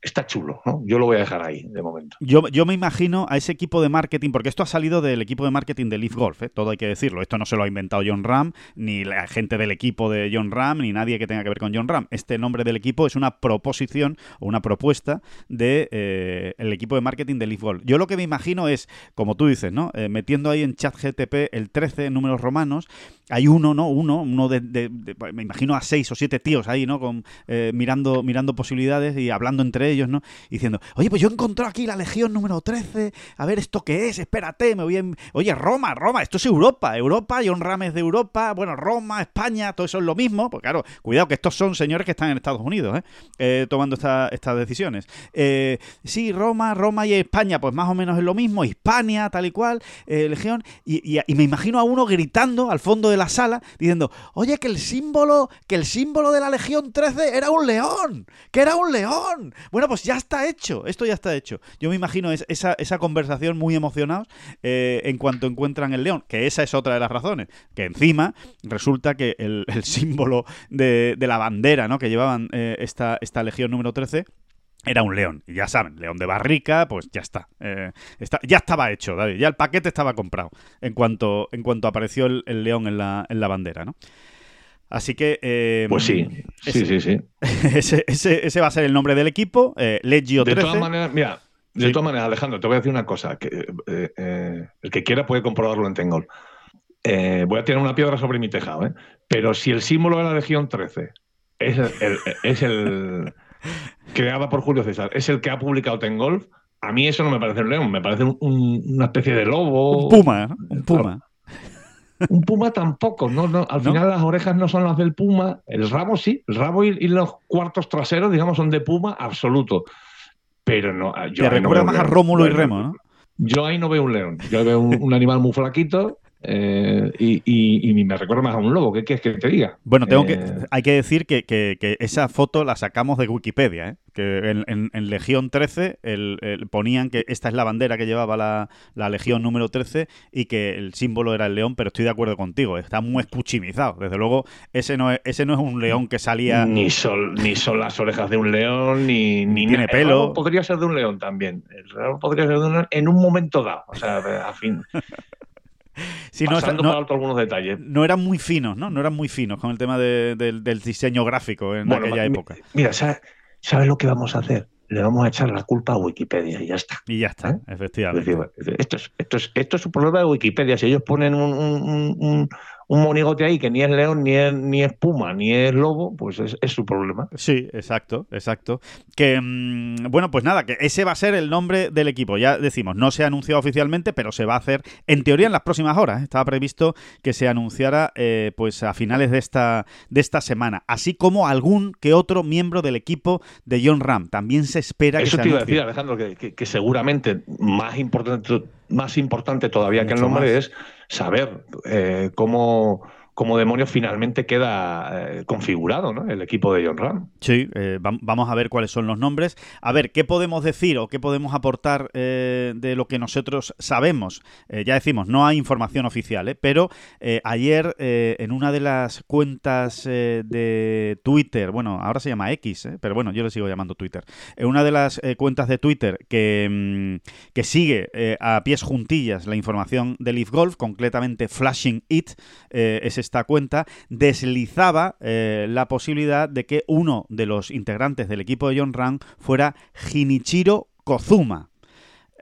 está chulo, ¿no? Yo lo voy a dejar ahí de momento. Yo, yo me imagino a ese equipo de marketing, porque esto ha salido del equipo de marketing de Leaf Golf, ¿eh? todo hay que decirlo. Esto no se lo ha inventado John Ram, ni la gente del equipo de John Ram, ni nadie que tenga que ver con John Ram. Este nombre del equipo es una proposición o una propuesta del de, eh, el equipo de marketing de Leaf Golf. Yo lo que me imagino es, como tú dices, ¿no? Eh, metiendo ahí en chat GTP el 13 en números romanos, hay uno, ¿no? Uno, uno de, me imagino a seis o siete tíos ahí, ¿no? Con, eh, mirando, mirando posibilidades y hablando entre ellos, ¿no? Diciendo, oye, pues yo encontré aquí la Legión número 13, a ver, ¿esto qué es? Espérate, me voy a... Oye, Roma, Roma, esto es Europa, Europa, John Rames de Europa, bueno, Roma, España, todo eso es lo mismo, pues claro, cuidado que estos son señores que están en Estados Unidos, ¿eh? eh tomando estas decisiones. Eh, sí, Roma, Roma y España, pues más o menos es lo mismo, Hispania, tal y cual, Legión, y, y me imagino a uno gritando al fondo de la sala diciendo, oye, que el símbolo, que el símbolo de la Legión 13 era un león, que era un león. Bueno, pues ya está hecho, esto ya está hecho. Yo me imagino esa, conversación muy emocionados eh, en cuanto encuentran el león, que esa es otra de las razones, que encima resulta que el, [laughs] símbolo de, la bandera ¿no? que llevaban eh, esta, esta Legión número 13 era un león. Y ya saben, león de barrica, pues ya está. Eh, está ya estaba hecho, David. Ya el paquete estaba comprado en cuanto, en cuanto apareció el, león en la, en la bandera, ¿no? Así que. Eh, pues sí, sí, sí, sí. [laughs] Ese, ese, va a ser el nombre del equipo, eh, Legio 13. De todas maneras, mira, de todas maneras, Alejandro, te voy a decir una cosa. Que, eh, el que quiera puede comprobarlo en Tengol. voy a tirar una piedra sobre mi tejado, ¿eh? Pero si el símbolo de la Legión 13 es el, es el [laughs] creada por Julio César, es el que ha publicado Tengolf, a mí eso no me parece un león, me parece una especie de lobo. Un puma, un puma. Un puma tampoco, no, no, al final las orejas no son las del puma, el rabo sí, el rabo y, los cuartos traseros, digamos, son de puma absoluto. Pero no, yo Te recuerda más a Rómulo y Remo, ¿no? Yo ahí no veo un león, yo veo un, animal muy flaquito eh, y, me recuerda más a un lobo. ¿Qué quieres que te diga? Bueno, tengo que, eh, hay que decir que, esa foto la sacamos de Wikipedia, ¿eh? que en, Legión 13 ponían que esta es la bandera que llevaba la, Legión número 13 y que el símbolo era el león, pero estoy de acuerdo contigo, está muy escuchimizado. Desde luego, ese no es, ese no es un león que salía... Ni son, ni son las orejas de un león, ni, ni tiene pelo. podría ser de un león también. El podría ser de un león en un momento dado. O sea, a fin... [laughs] no, algunos detalles. No eran muy finos, ¿no? No eran muy finos con el tema del diseño gráfico en aquella época. Mira, ¿sabes, lo que vamos a hacer? Le vamos a echar la culpa a Wikipedia y ya está. Y ya está, ¿Eh? efectivamente. esto, es, esto, es, esto es un problema de Wikipedia. Si ellos ponen un, un monigote ahí que ni es león, ni es, ni es puma, ni es lobo, pues es, su problema. Sí, exacto, exacto. Que, mm, bueno, pues nada, que ese va a ser el nombre del equipo. Ya decimos, no se ha anunciado oficialmente, pero se va a hacer, en teoría, en las próximas horas. Estaba previsto que se anunciara eh, pues a finales de esta, de esta semana. Así como algún que otro miembro del equipo de John Ram. También se espera Eso que te iba a decir, Alejandro, que, seguramente más importante, más importante todavía que el nombre es saber eh, cómo cómo demonios finalmente queda eh, configurado ¿no? el equipo de John Ram. Sí, eh, vamos a ver cuáles son los nombres. A ver, ¿qué podemos decir o qué podemos aportar eh, de lo que nosotros sabemos? ya decimos, no hay información oficial, pero ayer en una de las cuentas de Twitter, bueno, ahora se llama X, pero bueno, yo le sigo llamando Twitter, en una de las cuentas de Twitter que, mm, que sigue a pies juntillas la información de Leaf Golf, concretamente Flashing It, es esta cuenta, deslizaba eh, la posibilidad de que uno de los integrantes del equipo de John Ram fuera Jinichiro Kozuma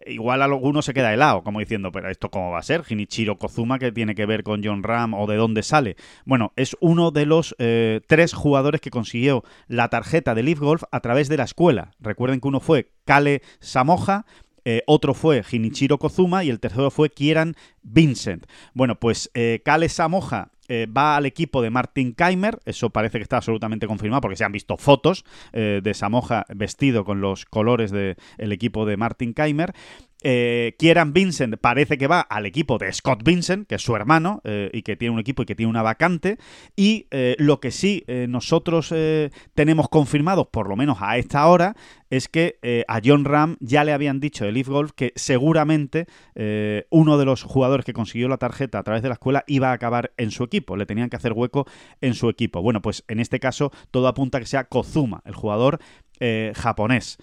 igual alguno se queda helado, como diciendo, pero ¿esto cómo va a ser? Jinichiro Kozuma, que tiene que ver con John Ram o de dónde sale? Bueno, es uno de los eh, tres jugadores que consiguió la tarjeta de Leaf Golf a través de la escuela. Recuerden que uno fue Kale Samoja, eh, otro fue Jinichiro Kozuma y el tercero fue Kieran Vincent. Bueno, pues Kale Samoja eh, va al equipo de Martin Keimer, eso parece que está absolutamente confirmado porque se han visto fotos eh, de Samoja vestido con los colores del equipo de Martin Keimer. Eh, Kieran Vincent parece que va al equipo de Scott Vincent, que es su hermano, eh, y que tiene un equipo y que tiene una vacante. Y eh, lo que sí nosotros tenemos confirmado, por lo menos a esta hora, es que a John Ram ya le habían dicho de Leaf Golf que seguramente uno de los jugadores que consiguió la tarjeta a través de la escuela iba a acabar en su equipo. Le tenían que hacer hueco en su equipo. Bueno, pues en este caso todo apunta a que sea Kozuma, el jugador japonés.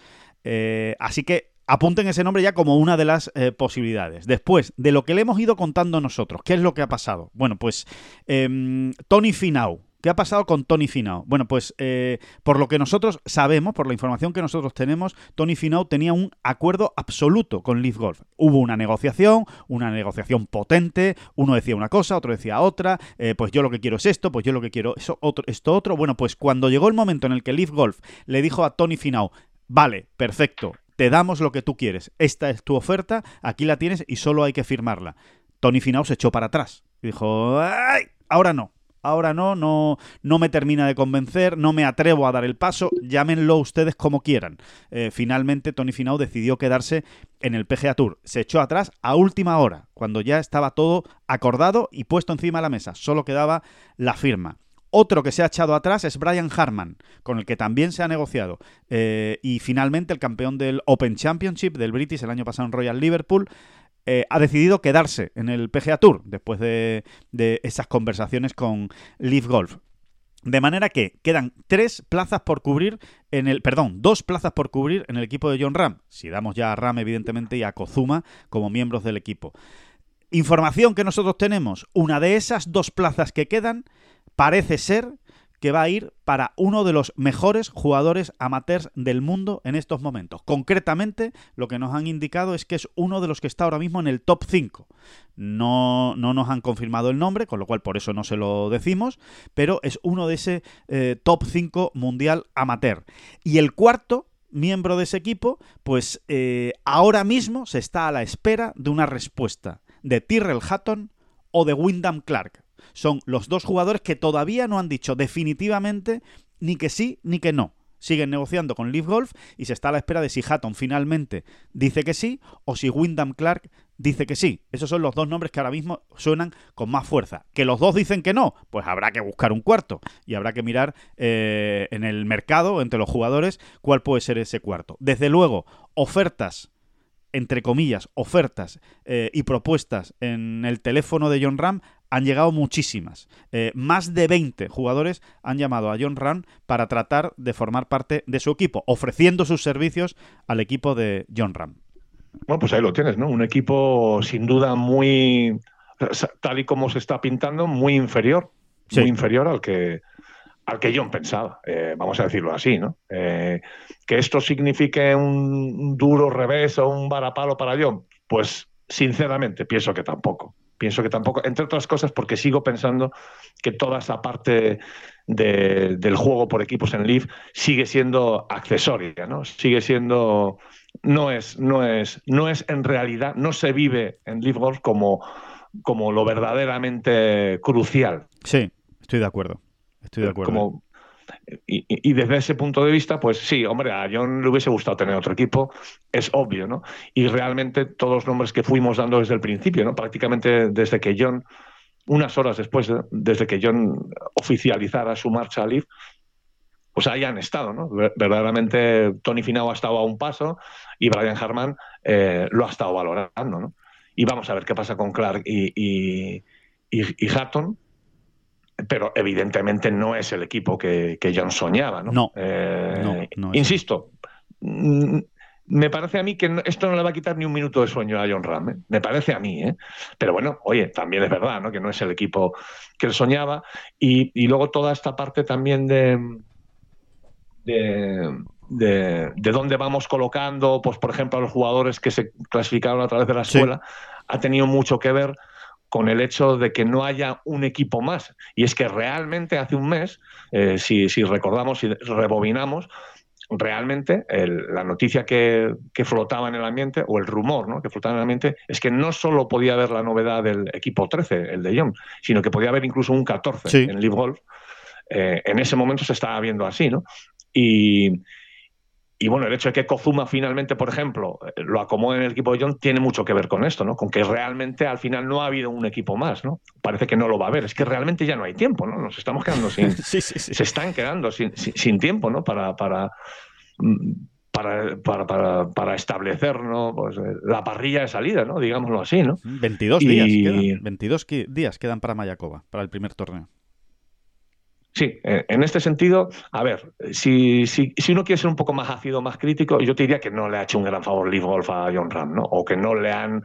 así que apunten ese nombre ya como una de las eh, posibilidades. Después, de lo que le hemos ido contando nosotros, ¿qué es lo que ha pasado? Bueno, pues em, Tony Finau. ¿Qué ha pasado con Tony Finau? Bueno, pues eh, por lo que nosotros sabemos, por la información que nosotros tenemos, Tony Finau tenía un acuerdo absoluto con Leaf Golf. Hubo una negociación, una negociación potente, uno decía una cosa, otro decía otra, eh, pues yo lo que quiero es esto, pues yo lo que quiero es otro, esto otro. Bueno, pues cuando llegó el momento en el que Leaf Golf le dijo a Tony Finau, vale, perfecto, te damos lo que tú quieres. Esta es tu oferta, aquí la tienes y solo hay que firmarla. Tony Finau se echó para atrás y dijo, ¡ay! Ahora no. Ahora no, no, no me termina de convencer, no me atrevo a dar el paso, llámenlo ustedes como quieran. Eh, finalmente, Tony Finau decidió quedarse en el PGA Tour. Se echó atrás a última hora, cuando ya estaba todo acordado y puesto encima de la mesa. Solo quedaba la firma. Otro que se ha echado atrás es Brian Harman, con el que también se ha negociado. Eh, y finalmente el campeón del Open Championship del British el año pasado en Royal Liverpool eh, ha decidido quedarse en el PGA Tour después de, esas conversaciones con Leaf Golf. De manera que quedan tres plazas por cubrir en el. Perdón, dos plazas por cubrir en el equipo de John Ram. Si damos ya a Ram, evidentemente, y a Kozuma como miembros del equipo. Información que nosotros tenemos. Una de esas dos plazas que quedan parece ser que va a ir para uno de los mejores jugadores amateurs del mundo en estos momentos. Concretamente, lo que nos han indicado es que es uno de los que está ahora mismo en el top 5. No, no nos han confirmado el nombre, con lo cual por eso no se lo decimos, pero es uno de ese eh, top 5 mundial amateur. Y el cuarto miembro de ese equipo, pues eh, ahora mismo se está a la espera de una respuesta de Tyrrell Hatton o de Wyndham Clark son los dos jugadores que todavía no han dicho definitivamente ni que sí ni que no. siguen negociando con Leaf Golf y se está a la espera de si Hatton finalmente dice que sí o si Wyndham Clark dice que sí. Esos son los dos nombres que ahora mismo suenan con más fuerza. Que los dos dicen que no, pues habrá que buscar un cuarto y habrá que mirar eh, en el mercado, entre los jugadores, cuál puede ser ese cuarto. Desde luego, ofertas entre comillas, ofertas eh, y propuestas en el teléfono de John Ram han llegado muchísimas. Eh, más de 20 jugadores han llamado a John Ram para tratar de formar parte de su equipo, ofreciendo sus servicios al equipo de John Ram. Bueno, pues ahí lo tienes, ¿no? Un equipo sin duda muy, tal y como se está pintando, muy inferior, muy inferior al que, al que John pensaba, eh, vamos a decirlo así, ¿no? Eh, que esto signifique un duro revés o un varapalo para John, pues sinceramente pienso que tampoco. Pienso que tampoco, entre otras cosas, porque sigo pensando que toda esa parte del juego por equipos en Leaf sigue siendo accesoria, ¿no? Sigue siendo no es, no es, no es en realidad, no se vive en Leaf Golf como, como lo verdaderamente crucial. Sí, estoy de acuerdo. Estoy de acuerdo. Y, desde ese punto de vista, pues sí, hombre, a John le hubiese gustado tener otro equipo, es obvio, ¿no? Y realmente todos los nombres que fuimos dando desde el principio, ¿no? Prácticamente desde que John, unas horas después, desde que John oficializara su marcha a Leaf, pues ahí han estado, ¿no? Verdaderamente Tony Finau ha estado a un paso y Brian Harman eh, lo ha estado valorando, ¿no? Y vamos a ver qué pasa con Clark y, y, y, Hatton, pero evidentemente no es el equipo que, John soñaba, ¿no? No, eh, insisto, mm, me parece a mí que esto no le va a quitar ni un minuto de sueño a John Ram, ¿eh? me parece a mí, ¿eh? pero bueno, oye, también es verdad, ¿no? Que no es el equipo que él soñaba y, y luego toda esta parte también de de, dónde vamos colocando, pues por ejemplo, a los jugadores que se clasificaron a través de la escuela, ha tenido mucho que ver con el hecho de que no haya un equipo más. Y es que realmente hace un mes, eh, si, recordamos y rebobinamos, realmente la noticia que, flotaba en el ambiente, o el rumor ¿no? que flotaba en el ambiente, es que no solo podía haber la novedad del equipo 13, el de Young, sino que podía haber incluso un 14 en Live Golf. Eh, en ese momento se estaba viendo así, ¿no? Y, y bueno, el hecho de que Kozuma finalmente, por ejemplo, lo acomode en el equipo de John tiene mucho que ver con esto, ¿no? Con que realmente al final no ha habido un equipo más, ¿no? Parece que no lo va a haber. Es que realmente ya no hay tiempo, ¿no? Nos estamos quedando sin. [laughs] Se están quedando sin, sin, tiempo, ¿no? Para. para para, para, para, establecer ¿no? pues, la parrilla de salida, ¿no? digámoslo así. ¿no? 22 días, quedan, 22 días quedan para Mayakoba, para el primer torneo. Sí, eh, en este sentido, a ver, si, si, si, uno quiere ser un poco más ácido, más crítico, yo te diría que no le ha hecho un gran favor Live Golf a John Ram, ¿no? O que no le han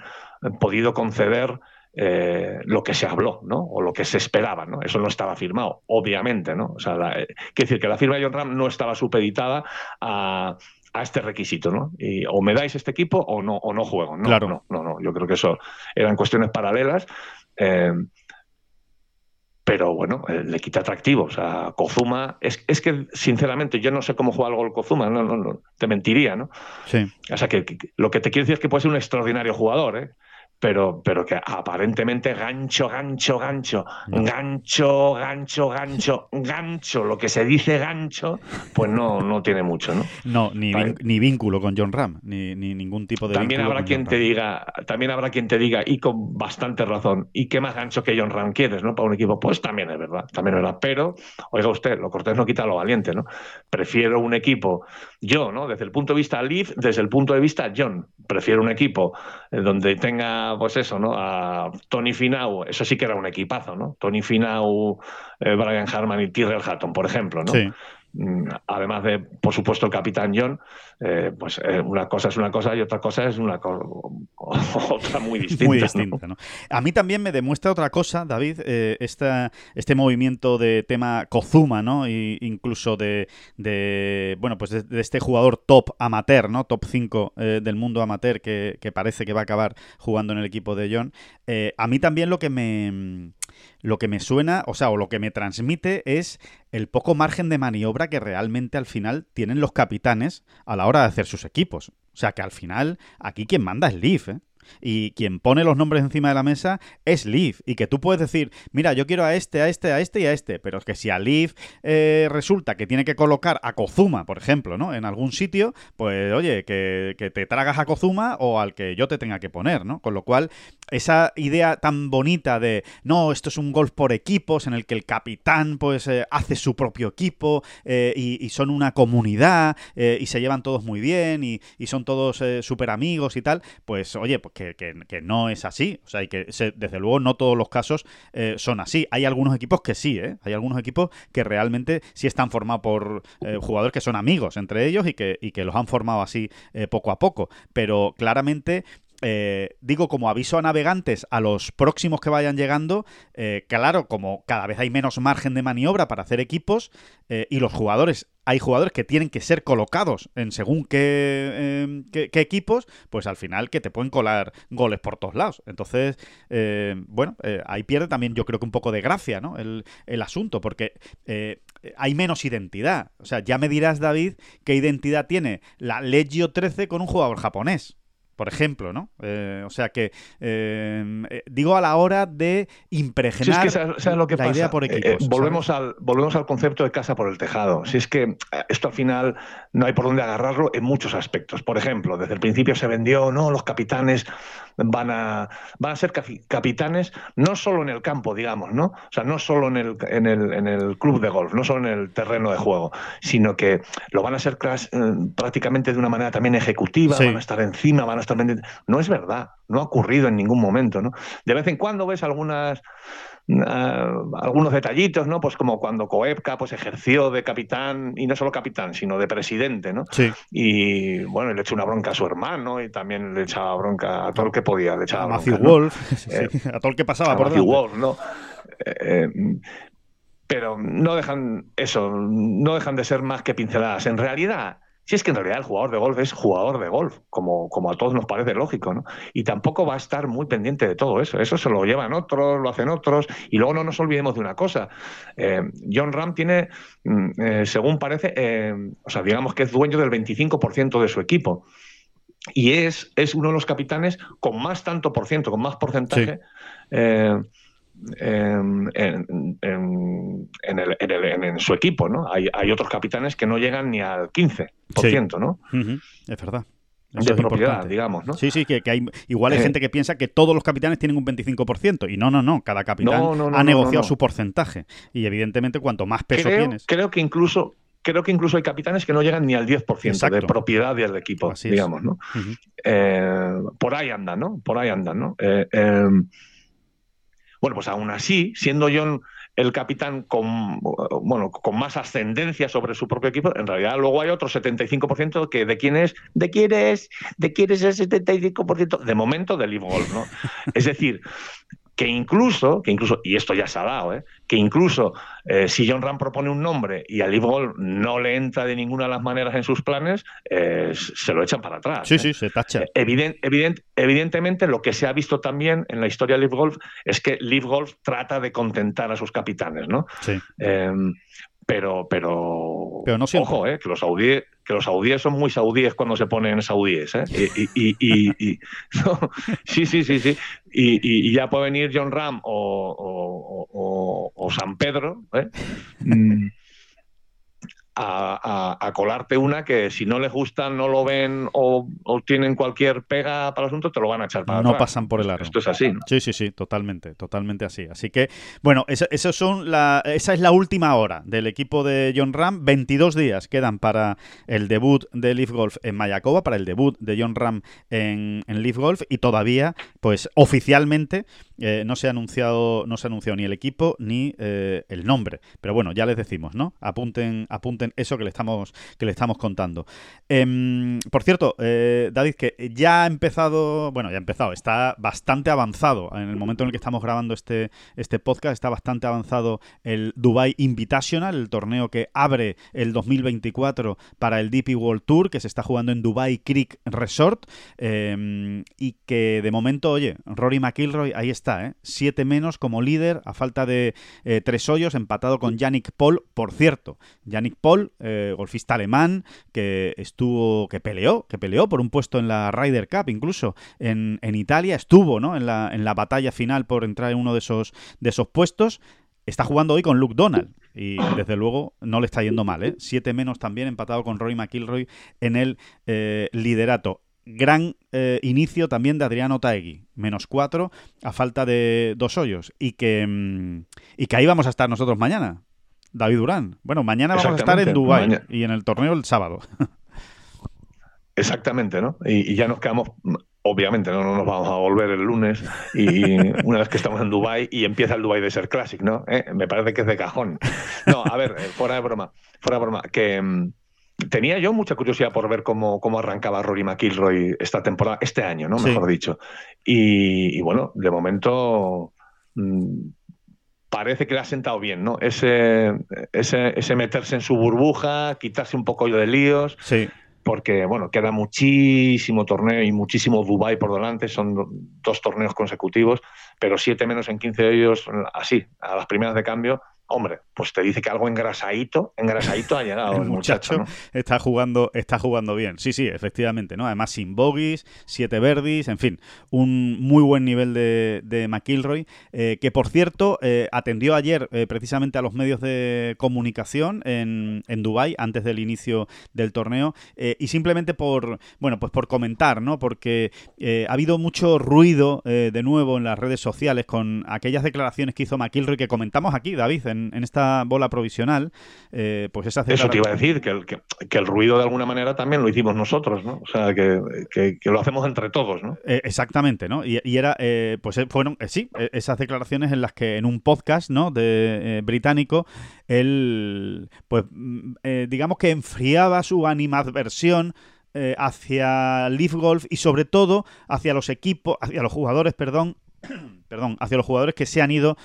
eh, podido conceder eh, lo que se habló, ¿no? O lo que se esperaba, ¿no? Eso no estaba firmado, obviamente, ¿no? O sea, quiere decir que la firma de John Ram no estaba supeditada a, a este requisito, ¿no? Y o me dais este equipo o no, o no juego. No, claro. no, no, no. Yo creo que eso eran cuestiones paralelas. Eh, pero bueno, eh, le quita atractivo. O sea, Kozuma, es, es, que sinceramente yo no sé cómo juega algo el Kozuma, no, no, no, te mentiría, ¿no? Sí. O sea, que, lo que te quiero decir es que puede ser un extraordinario jugador, ¿eh? Pero, pero que aparentemente gancho, gancho, gancho, gancho, gancho, gancho, gancho, lo que se dice gancho, pues no, no tiene mucho, ¿no? No, ni, ni vínculo con John Ram, ni, ni ningún tipo de también habrá quien te diga, También habrá quien te diga, y con bastante razón, ¿y qué más gancho que John Ram quieres, no? Para un equipo, pues también es verdad, también es verdad, pero, oiga usted, lo cortés no quita lo valiente, ¿no? Prefiero un equipo, yo, ¿no? Desde el punto de vista Leaf, desde el punto de vista John, prefiero un equipo eh, donde tenga pues eso, ¿no? A Tony Finau, eso sí que era un equipazo, ¿no? Tony Finau, eh, Brian Harman y Tyrrell Hatton, por ejemplo, ¿no? Sí. Mm, además de, por supuesto, el capitán John, eh, pues eh, una cosa es una cosa y otra cosa es una [laughs] otra muy distinta. Muy distinta ¿no? A mí también me demuestra otra cosa, David, eh, este movimiento de tema Kozuma, ¿no? Y incluso de, bueno, pues de, este jugador top amateur, ¿no? Top 5 del mundo amateur que, que, parece que va a acabar jugando en el equipo de John. a mí también lo que me lo que me suena, o sea, o lo que me transmite es el poco margen de maniobra que realmente al final tienen los capitanes a la hora de hacer sus equipos. O sea, que al final aquí quien manda es Leaf, ¿eh? Y quien pone los nombres encima de la mesa es Leaf y que tú puedes decir, mira, yo quiero a este, a este, a este y a este, pero es que si a Leaf eh, resulta que tiene que colocar a Kozuma, por ejemplo, ¿no? En algún sitio, pues oye, que, que te tragas a Kozuma o al que yo te tenga que poner, ¿no? Con lo cual, esa idea tan bonita de, no, esto es un golf por equipos en el que el capitán pues eh, hace su propio equipo eh, y, son una comunidad y se llevan todos muy bien y, son todos súper amigos y tal, pues oye, pues que, no es así. O sea, y que desde luego no todos los casos son así. Hay algunos equipos que sí, ¿eh? Hay algunos equipos que realmente sí están formados por jugadores que son amigos entre ellos y que, y que los han formado así poco a poco. Pero claramente eh, digo como aviso a navegantes a los próximos que vayan llegando, eh, claro, como cada vez hay menos margen de maniobra para hacer equipos eh, y los jugadores, hay jugadores que tienen que ser colocados en según qué, em, qué, equipos, pues al final que te pueden colar goles por todos lados. Entonces, bueno, ahí pierde también yo creo que un poco de gracia, ¿no? El, el asunto, porque hay menos identidad. O sea, ya me dirás, David, qué identidad tiene la Legio 13 con un jugador japonés por ejemplo, ¿no? Eh, o sea que eh, eh, digo a la hora de impregnar lo que la idea por equipos. volvemos, al, volvemos al concepto de casa por el tejado. Si es que esto al final no hay por dónde agarrarlo en muchos aspectos. Por ejemplo, desde el principio se vendió, no, los capitanes van a, van a ser capitanes no solo en el campo, digamos, ¿no? O sea, no solo en el, en el, en el club de golf, no solo en el terreno de juego, sino que lo van a ser prácticamente de una manera también ejecutiva, van a estar encima, van a no es verdad, no ha ocurrido en ningún momento, ¿no? De vez en cuando ves algunas ah, algunos detallitos, ¿no? Pues como cuando Koepka pues ejerció de capitán, y no solo capitán, sino de presidente, ¿no? Sí. Y bueno, le echó una bronca a su hermano y también le echaba bronca a todo el que podía, le echaba a Matthew Wolf, [laughs] eh, [laughs] a todo el que pasaba por Matthew Wolf, ¿no? Eh, pero no dejan eso, no dejan de ser más que pinceladas. En realidad, si es que en realidad el jugador de golf es jugador de golf, como, como a todos nos parece lógico, ¿no? Y tampoco va a estar muy pendiente de todo eso. Eso se lo llevan otros, lo hacen otros. Y luego no nos olvidemos de una cosa. Eh, John Ram tiene, mm, eh, según parece, eh, o sea, digamos que es dueño del 25% de su equipo. Y es, es uno de los capitanes con más tanto por ciento, con más porcentaje en, en, su equipo, ¿no? Hay, hay, otros capitanes que no llegan ni al 15%, ¿no? Es verdad. de propiedad, digamos, ¿no? Sí, sí, que, hay, igual hay eh. gente que piensa que todos los capitanes tienen un 25%. Y no, no, no. Cada capitán ha negociado su porcentaje. Y evidentemente, cuanto más peso tienes. Creo que incluso. Creo que incluso hay capitanes que no llegan ni al 10% de propiedad del equipo, digamos, ¿no? Eh, por ahí andan, ¿no? Por ahí andan, ¿no? Eh, bueno, pues aún así, siendo John el capitán con, bueno, con más ascendencia sobre su propio equipo, en realidad luego hay otro 75% que de quién es, de quién es, de quién es el 75%, de momento del Live Golf, ¿no? es decir, que incluso, que incluso, y esto ya se ha dado, ¿eh? que incluso eh, si John Ram propone un nombre y a Live Golf no le entra de ninguna de las maneras en sus planes, eh, se lo echan para atrás. Sí, sí, se tacha. evidentemente, lo que se ha visto también en la historia de Live Golf es que Live Golf trata de contentar a sus capitanes, ¿no? Sí. Em, pero, pero, pero no ojo, eh, que los saudíes que los saudíes son muy saudíes cuando se ponen saudíes. ¿eh? Y, y, [laughs] sí, sí, sí, sí. Y, ya puede venir John Ram o, o San Pedro. ¿eh? A, colarte una que si no les gusta, no lo ven o, tienen cualquier pega para el asunto, te lo van a echar para No pasan por el aro. Esto es así. Sí, sí, sí, totalmente, totalmente así. Así que, bueno, eso, son la, esa es la última hora del equipo de John Ram. 22 días quedan para el debut de Leaf Golf en Mayakoba, para el debut de John Ram en, en Leaf Golf y todavía, pues oficialmente eh, no se ha anunciado no se ha anunciado ni el equipo ni eh, el nombre. Pero bueno ya les decimos no apunten apunten eso que le estamos que le estamos contando. Em, por cierto eh, David que ya ha empezado bueno ya ha empezado está bastante avanzado. En el momento en el que estamos grabando este este podcast está bastante avanzado el Dubai Invitational el torneo que abre el 2024 para el DP World Tour que se está jugando en Dubai Creek Resort. Em, y que de momento oye Rory McIlroy ahí está está, ¿eh? Siete menos como líder, a falta de eh, tres hoyos, empatado con Yannick Paul, por cierto. Yannick Paul, eh, golfista alemán, que estuvo, que peleó, que peleó por un puesto en la Ryder Cup, incluso en, en Italia, estuvo, ¿no? En la, en la batalla final por entrar en uno de esos, de esos puestos. Está jugando hoy con Luke Donald y desde luego no le está yendo mal. Siete menos también empatado con Roy McIlroy en el liderato. Gran eh, inicio también de Adriano Taegui, menos cuatro a falta de dos hoyos. Y que, mm, y que ahí vamos a estar nosotros mañana. David Durán. Bueno, mañana vamos a estar en Dubái y en el torneo el sábado. Exactamente, ¿no? Y, y, ya nos quedamos obviamente no, nos vamos a volver el lunes y una vez que estamos en Dubai y empieza el Dubai Desert Classic, ¿no? ¿Eh? Me parece que es de cajón. No, a ver, eh, fuera de broma, fuera de broma, que mm, tenía yo mucha curiosidad por ver cómo, cómo arrancaba Rory McIlroy esta temporada, este año, ¿no? Mejor dicho. Y, bueno, de momento mm, parece que le ha sentado bien, ¿no? Ese, ese, ese meterse en su burbuja, quitarse un poco de líos. Sí porque bueno, queda muchísimo torneo y muchísimo Dubai por delante, son dos torneos consecutivos, pero siete menos en 15 de ellos, así, a las primeras de cambio, hombre, pues te dice que algo engrasadito, engrasadito ha llegado [laughs] el, muchacho. está jugando, está jugando bien. Sí, sí, efectivamente, ¿no? Además sin bogies, siete verdis, en fin, un muy buen nivel de, de McIlroy, eh, que por cierto eh, atendió ayer eh, precisamente a los medios de comunicación en, en Dubai antes del inicio del torneo y simplemente por, bueno, pues por comentar, ¿no? Porque ha habido mucho ruido de nuevo en las redes sociales con aquellas declaraciones que hizo McIlroy que comentamos aquí, David, en en, esta bola provisional, eh, pues esa Eso te iba a decir, que el, que, el, ruido de alguna manera también lo hicimos nosotros, ¿no? O sea, que, que, lo hacemos entre todos, ¿no? Eh, exactamente, ¿no? Y, y era, eh, pues fueron, sí, esas declaraciones en las que en un podcast, ¿no? De británico, él, pues, mm, digamos que enfriaba su animadversión hacia Leaf Golf y sobre todo hacia los equipos, hacia los jugadores, perdón, [clears throat] perdón, hacia los jugadores que se han ido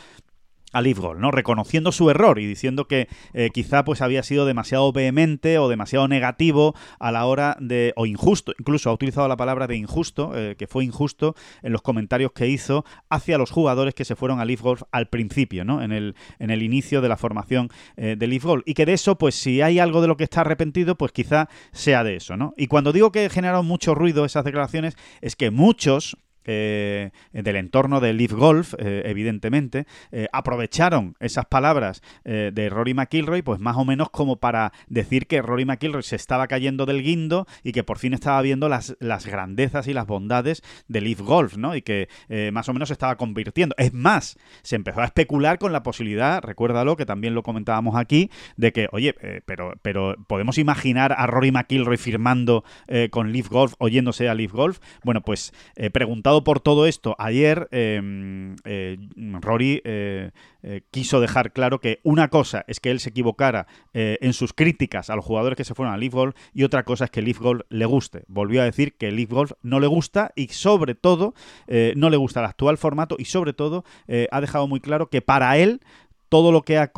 a ¿no? Reconociendo su error y diciendo que eh, quizá pues había sido demasiado vehemente o demasiado negativo a la hora de, o injusto, incluso ha utilizado la palabra de injusto, eh, que fue injusto en los comentarios que hizo hacia los jugadores que se fueron a Leaf al principio, ¿no? En el, en el inicio de la formación eh, de Leaf. Y que de eso, pues si hay algo de lo que está arrepentido, pues quizá sea de eso, ¿no? Y cuando digo que generaron mucho ruido esas declaraciones, es que muchos, eh, del entorno de Leaf Golf, eh, evidentemente, eh, aprovecharon esas palabras de Rory McIlroy, pues más o menos como para decir que Rory McIlroy se estaba cayendo del guindo y que por fin estaba viendo las, las grandezas y las bondades de Leaf Golf, ¿no? Y que más o menos se estaba convirtiendo. Es más, se empezó a especular con la posibilidad, recuérdalo, que también lo comentábamos aquí, de que, oye, pero, pero podemos imaginar a Rory McIlroy firmando con Leaf Golf, oyéndose a Leaf Golf. Bueno, pues preguntado por todo esto, ayer em, eh, Rory eh, eh, quiso dejar claro que una cosa es que él se equivocara en sus críticas a los jugadores que se fueron a Leaf Golf y otra cosa es que Leaf Golf le guste. Volvió a decir que Leaf Golf no le gusta y sobre todo no le gusta el actual formato y sobre todo ha dejado muy claro que para él todo lo que ha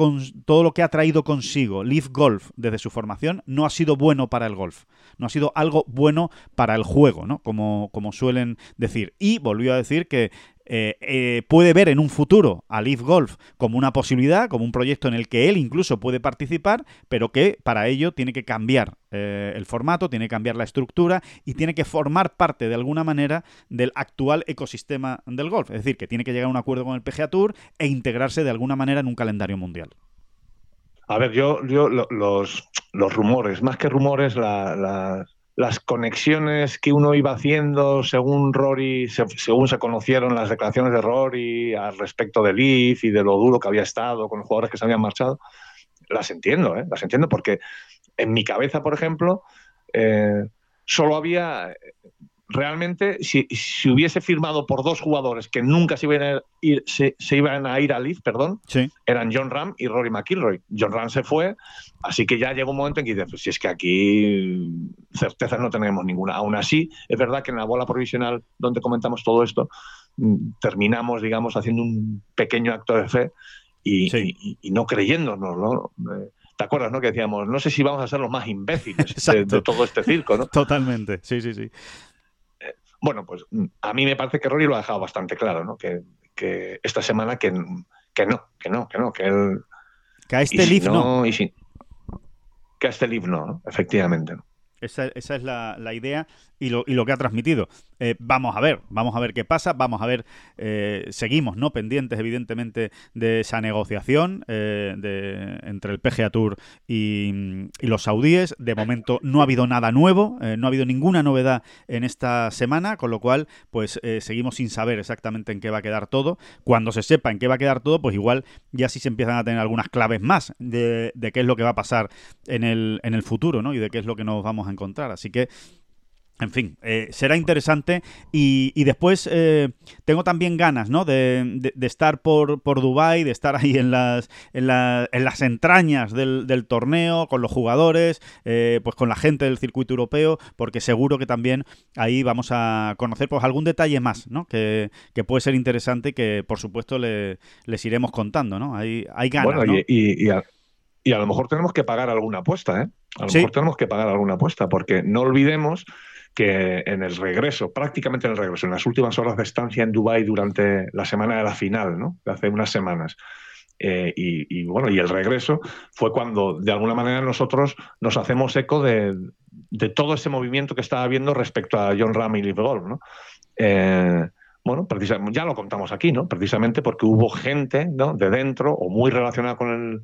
todo lo que ha traído consigo Leaf Golf desde su formación no ha sido bueno para el golf, no ha sido algo bueno para el juego, ¿no? Como, como suelen decir. Y volvió a decir que eh, eh, puede ver en un futuro a Leaf Golf como una posibilidad, como un proyecto en el que él incluso puede participar, pero que para ello tiene que cambiar eh, el formato, tiene que cambiar la estructura y tiene que formar parte de alguna manera del actual ecosistema del golf. Es decir, que tiene que llegar a un acuerdo con el PGA Tour e integrarse de alguna manera en un calendario mundial. A ver, yo, los, rumores, más que rumores, la, las conexiones que uno iba haciendo según Rory, según se conocieron las declaraciones de Rory al respecto de Leaf y de lo duro que había estado con los jugadores que se habían marchado, las entiendo, ¿eh? las entiendo porque en mi cabeza, por ejemplo, eh, solo había realmente, si, hubiese firmado por dos jugadores que nunca se iban a ir, se, iban a, ir a Leaf, perdón, eran John Ram y Rory McIlroy. John Ram se fue, así que ya llegó un momento en que dices, pues si es que aquí certezas no tenemos ninguna. Aún así, es verdad que en la bola provisional donde comentamos todo esto, mm, terminamos, digamos, haciendo un pequeño acto de fe y, no creyéndonos, ¿no? Eh, ¿Te acuerdas, no? Que decíamos, no sé si vamos a ser los más imbéciles [laughs] de, de, todo este circo, ¿no? Totalmente, sí, sí, sí. Bueno, pues mm, a mí me parece que Rory lo ha dejado bastante claro, ¿no? Que, que esta semana que, que no, que no, que no, que él... Que a este Leaf no. que a este Leaf no, efectivamente. Esa, esa es la, la idea y lo, y lo que ha transmitido. Eh, vamos a ver, vamos a ver qué pasa, vamos a ver, eh, seguimos no pendientes evidentemente de esa negociación eh, de, entre el PGA Tour y, y, los saudíes. De momento no ha habido nada nuevo, no ha habido ninguna novedad en esta semana, con lo cual pues seguimos sin saber exactamente en qué va a quedar todo. Cuando se sepa en qué va a quedar todo, pues igual ya sí se empiezan a tener algunas claves más de, de qué es lo que va a pasar en el, en el futuro, ¿no? Y de qué es lo que nos vamos a encontrar. Así que en fin, eh, será interesante y, y después eh, tengo también ganas ¿no? de, de, de estar por, por Dubái, de estar ahí en las, en, la, en las entrañas del, del, torneo, con los jugadores, eh, pues con la gente del circuito europeo, porque seguro que también ahí vamos a conocer pues algún detalle más ¿no? que, que puede ser interesante y que por supuesto le, les iremos contando. ¿no? Hay, hay ganas. Bueno, ¿no? y, y, y, a, y, a, lo mejor tenemos que pagar alguna apuesta, ¿eh? A lo ¿Sí? mejor tenemos que pagar alguna apuesta, porque no olvidemos que en el regreso, prácticamente en el regreso, en las últimas horas de estancia en Dubái durante la semana de la final, ¿no? Hace unas semanas. Eh, y, y, bueno, y el regreso fue cuando de alguna manera nosotros nos hacemos eco de, de todo ese movimiento que estaba habiendo respecto a John Ram y Live Golf, ¿no? Eh, bueno, ya lo contamos aquí, ¿no? Precisamente porque hubo gente ¿no? de dentro o muy relacionada con el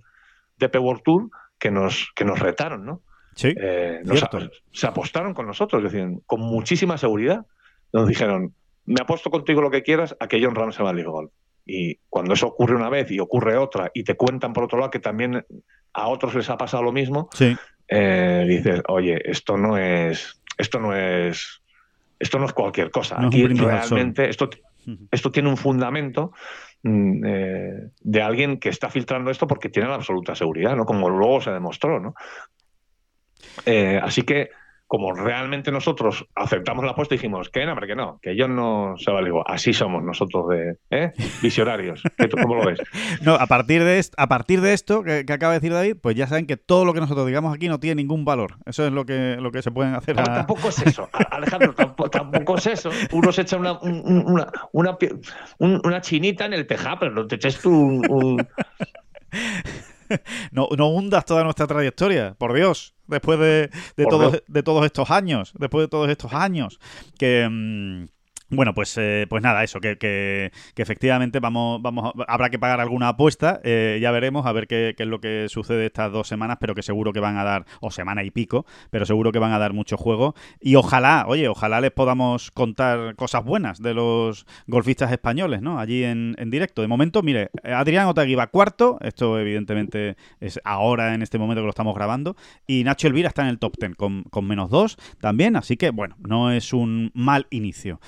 DP World Tour que nos, que nos retaron, ¿no? Sí, eh, nos, se apostaron con nosotros, decían, con muchísima seguridad. Nos dijeron, me apuesto contigo lo que quieras a que John Ram se va al Golf. Y cuando eso ocurre una vez y ocurre otra, y te cuentan por otro lado que también a otros les ha pasado lo mismo, sí. eh, dices, oye, esto no es, esto no es, esto no es cualquier cosa. No Aquí realmente esto, esto tiene un fundamento mm, eh, de alguien que está filtrando esto porque tiene la absoluta seguridad, ¿no? Como luego se demostró, ¿no? Eh, así que, como realmente nosotros aceptamos la apuesta, dijimos que no, que no, que yo no se vale. Así somos nosotros de ¿eh? visionarios. ¿Cómo lo ves? [laughs] No, a partir de esto, a partir de esto que, que, acaba de decir David, pues ya saben que todo lo que nosotros digamos aquí no tiene ningún valor. Eso es lo que, lo que se pueden hacer. No, a... Tampoco es eso, Alejandro, tampoco, tampoco, es eso. Uno se echa una, una, una, una, chinita en el tejado, pero no te eches tú un... un... [laughs] [laughs] no, no hundas toda nuestra trayectoria, por Dios después de, de, todos, de todos estos años, después de todos estos años, que... Mmm, bueno, pues, eh, pues nada, eso, que, que, que, efectivamente vamos, vamos, habrá que pagar alguna apuesta, eh, ya veremos a ver qué, es lo que sucede estas dos semanas, pero que seguro que van a dar, o semana y pico, pero seguro que van a dar mucho juego. Y ojalá, oye, ojalá les podamos contar cosas buenas de los golfistas españoles, ¿no? Allí en, en directo. De momento, mire, Adrián Otagui va cuarto, esto evidentemente es ahora en este momento que lo estamos grabando, y Nacho Elvira está en el top ten con, con menos dos también, así que bueno, no es un mal inicio.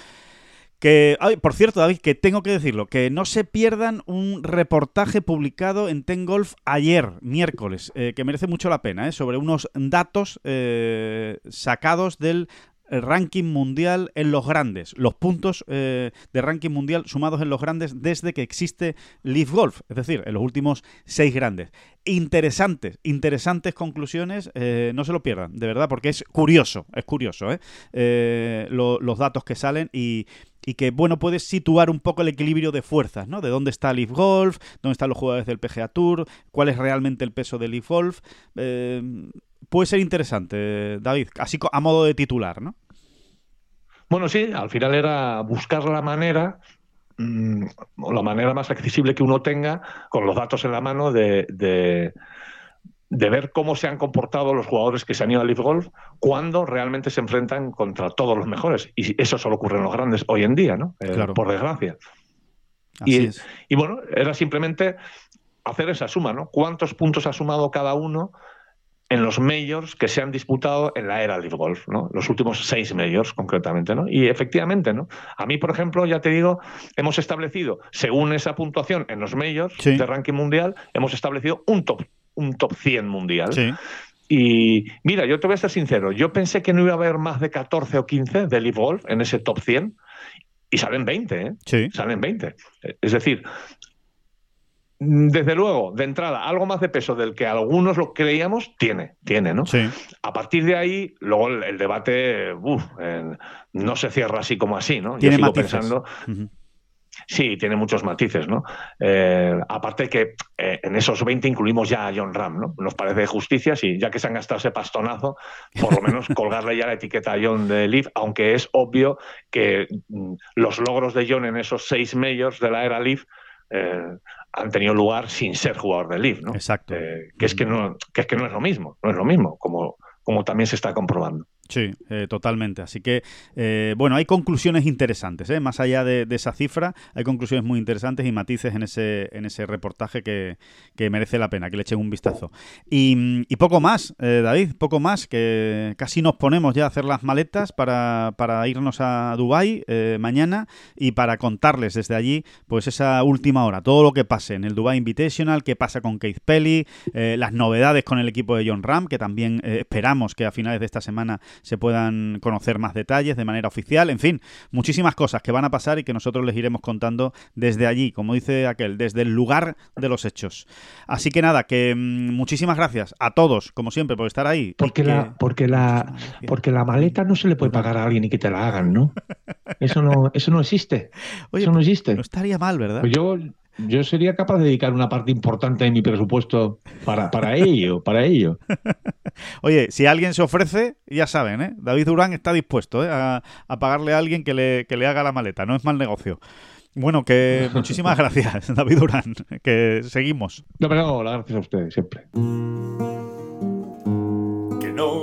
Que, por cierto, David, que tengo que decirlo, que no se pierdan un reportaje publicado en Ten Golf ayer, miércoles, eh, que merece mucho la pena, eh, sobre unos datos eh, sacados del ranking mundial en los grandes, los puntos de ranking mundial sumados en los grandes desde que existe Leaf Golf, es decir, en los últimos seis grandes. Interesantes, interesantes conclusiones, no se lo pierdan, de verdad, porque es curioso, es curioso, ¿eh? lo, los datos que salen y, y que, bueno, puedes situar un poco el equilibrio de fuerzas, ¿no? De dónde está Leaf Golf, dónde están los jugadores del PGA Tour, cuál es realmente el peso de Leaf Golf. Eh, puede ser interesante, David, así a modo de titular, ¿no? Bueno, sí, al final era buscar la manera, mmm, la manera más accesible que uno tenga, con los datos en la mano, de, de, ver cómo se han comportado los jugadores que se han ido al Leaf Golf cuando realmente se enfrentan contra todos los mejores. Y eso solo ocurre en los grandes hoy en día, ¿no? Eh. Por desgracia. Y, y, bueno, era simplemente hacer esa suma, ¿no? ¿Cuántos puntos ha sumado cada uno en los majors que se han disputado en la era Live Golf, ¿no? Los últimos seis majors, concretamente, ¿no? Y efectivamente, ¿no? A mí, por ejemplo, ya te digo, hemos establecido, según esa puntuación en los majors sí. de ranking mundial, hemos establecido un top, un top 100 mundial. Sí. Y mira, yo te voy a ser sincero, yo pensé que no iba a haber más de 14 o 15 de Live Golf en ese top 100 y salen 20, ¿eh? Sí. Salen 20. Es decir, desde luego, de entrada, algo más de peso del que algunos lo creíamos, tiene, tiene, ¿no? Sí. A partir de ahí, luego el, el debate uf, eh, no se cierra así como así, ¿no? Yo sigo matices. pensando. Uh -huh. Sí, tiene muchos matices, ¿no? Eh, aparte que eh, en esos 20 incluimos ya a John Ram, ¿no? Nos parece justicia, sí, ya que se han gastado ese pastonazo, por lo menos [laughs] colgarle ya la etiqueta a John de Leaf, aunque es obvio que mm, los logros de John en esos seis medios de la era Leaf eh, han tenido lugar sin ser jugador de Leaf, ¿no? Exacto. que, es que, no, que es que no es lo mismo, no es lo mismo, como, como también se está comprobando. Sí, eh, totalmente. Así que, eh, bueno, hay conclusiones interesantes, ¿eh? más allá de, esa cifra, hay conclusiones muy interesantes y matices en ese, en ese reportaje que, merece la pena que le echen un vistazo. Y, poco más, David, poco más, que casi nos ponemos ya a hacer las maletas para, para irnos a Dubái mañana y para contarles desde allí, pues esa última hora, todo lo que pase en el Dubai Invitational, qué pasa con Keith Pelly, las novedades con el equipo de John Ram, que también esperamos que a finales de esta semana se puedan conocer más detalles de manera oficial. En fin, muchísimas cosas que van a pasar y que nosotros les iremos contando desde allí, como dice aquel, desde el lugar de los hechos. Así que nada, que mm, muchísimas gracias a todos, como siempre, por estar ahí. Porque, la, porque, la, porque la maleta no se le puede pagar a alguien y que te la hagan, ¿no? [laughs] Eso no, eso no existe. eso no existe. No estaría mal, ¿verdad? Pues yo, yo sería capaz de dedicar una parte importante de mi presupuesto para, para ello, para ello. [laughs] Oye, si alguien se ofrece, ya saben, ¿eh? David Durán está dispuesto ¿eh? a, pagarle a alguien que le, que le haga la maleta, no es mal negocio. Bueno, que [laughs] muchísimas gracias, David Durán, que seguimos. No, pero gracias a ustedes, siempre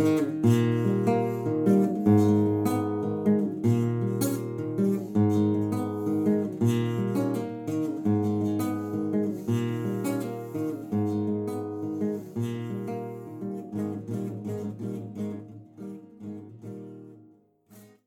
Música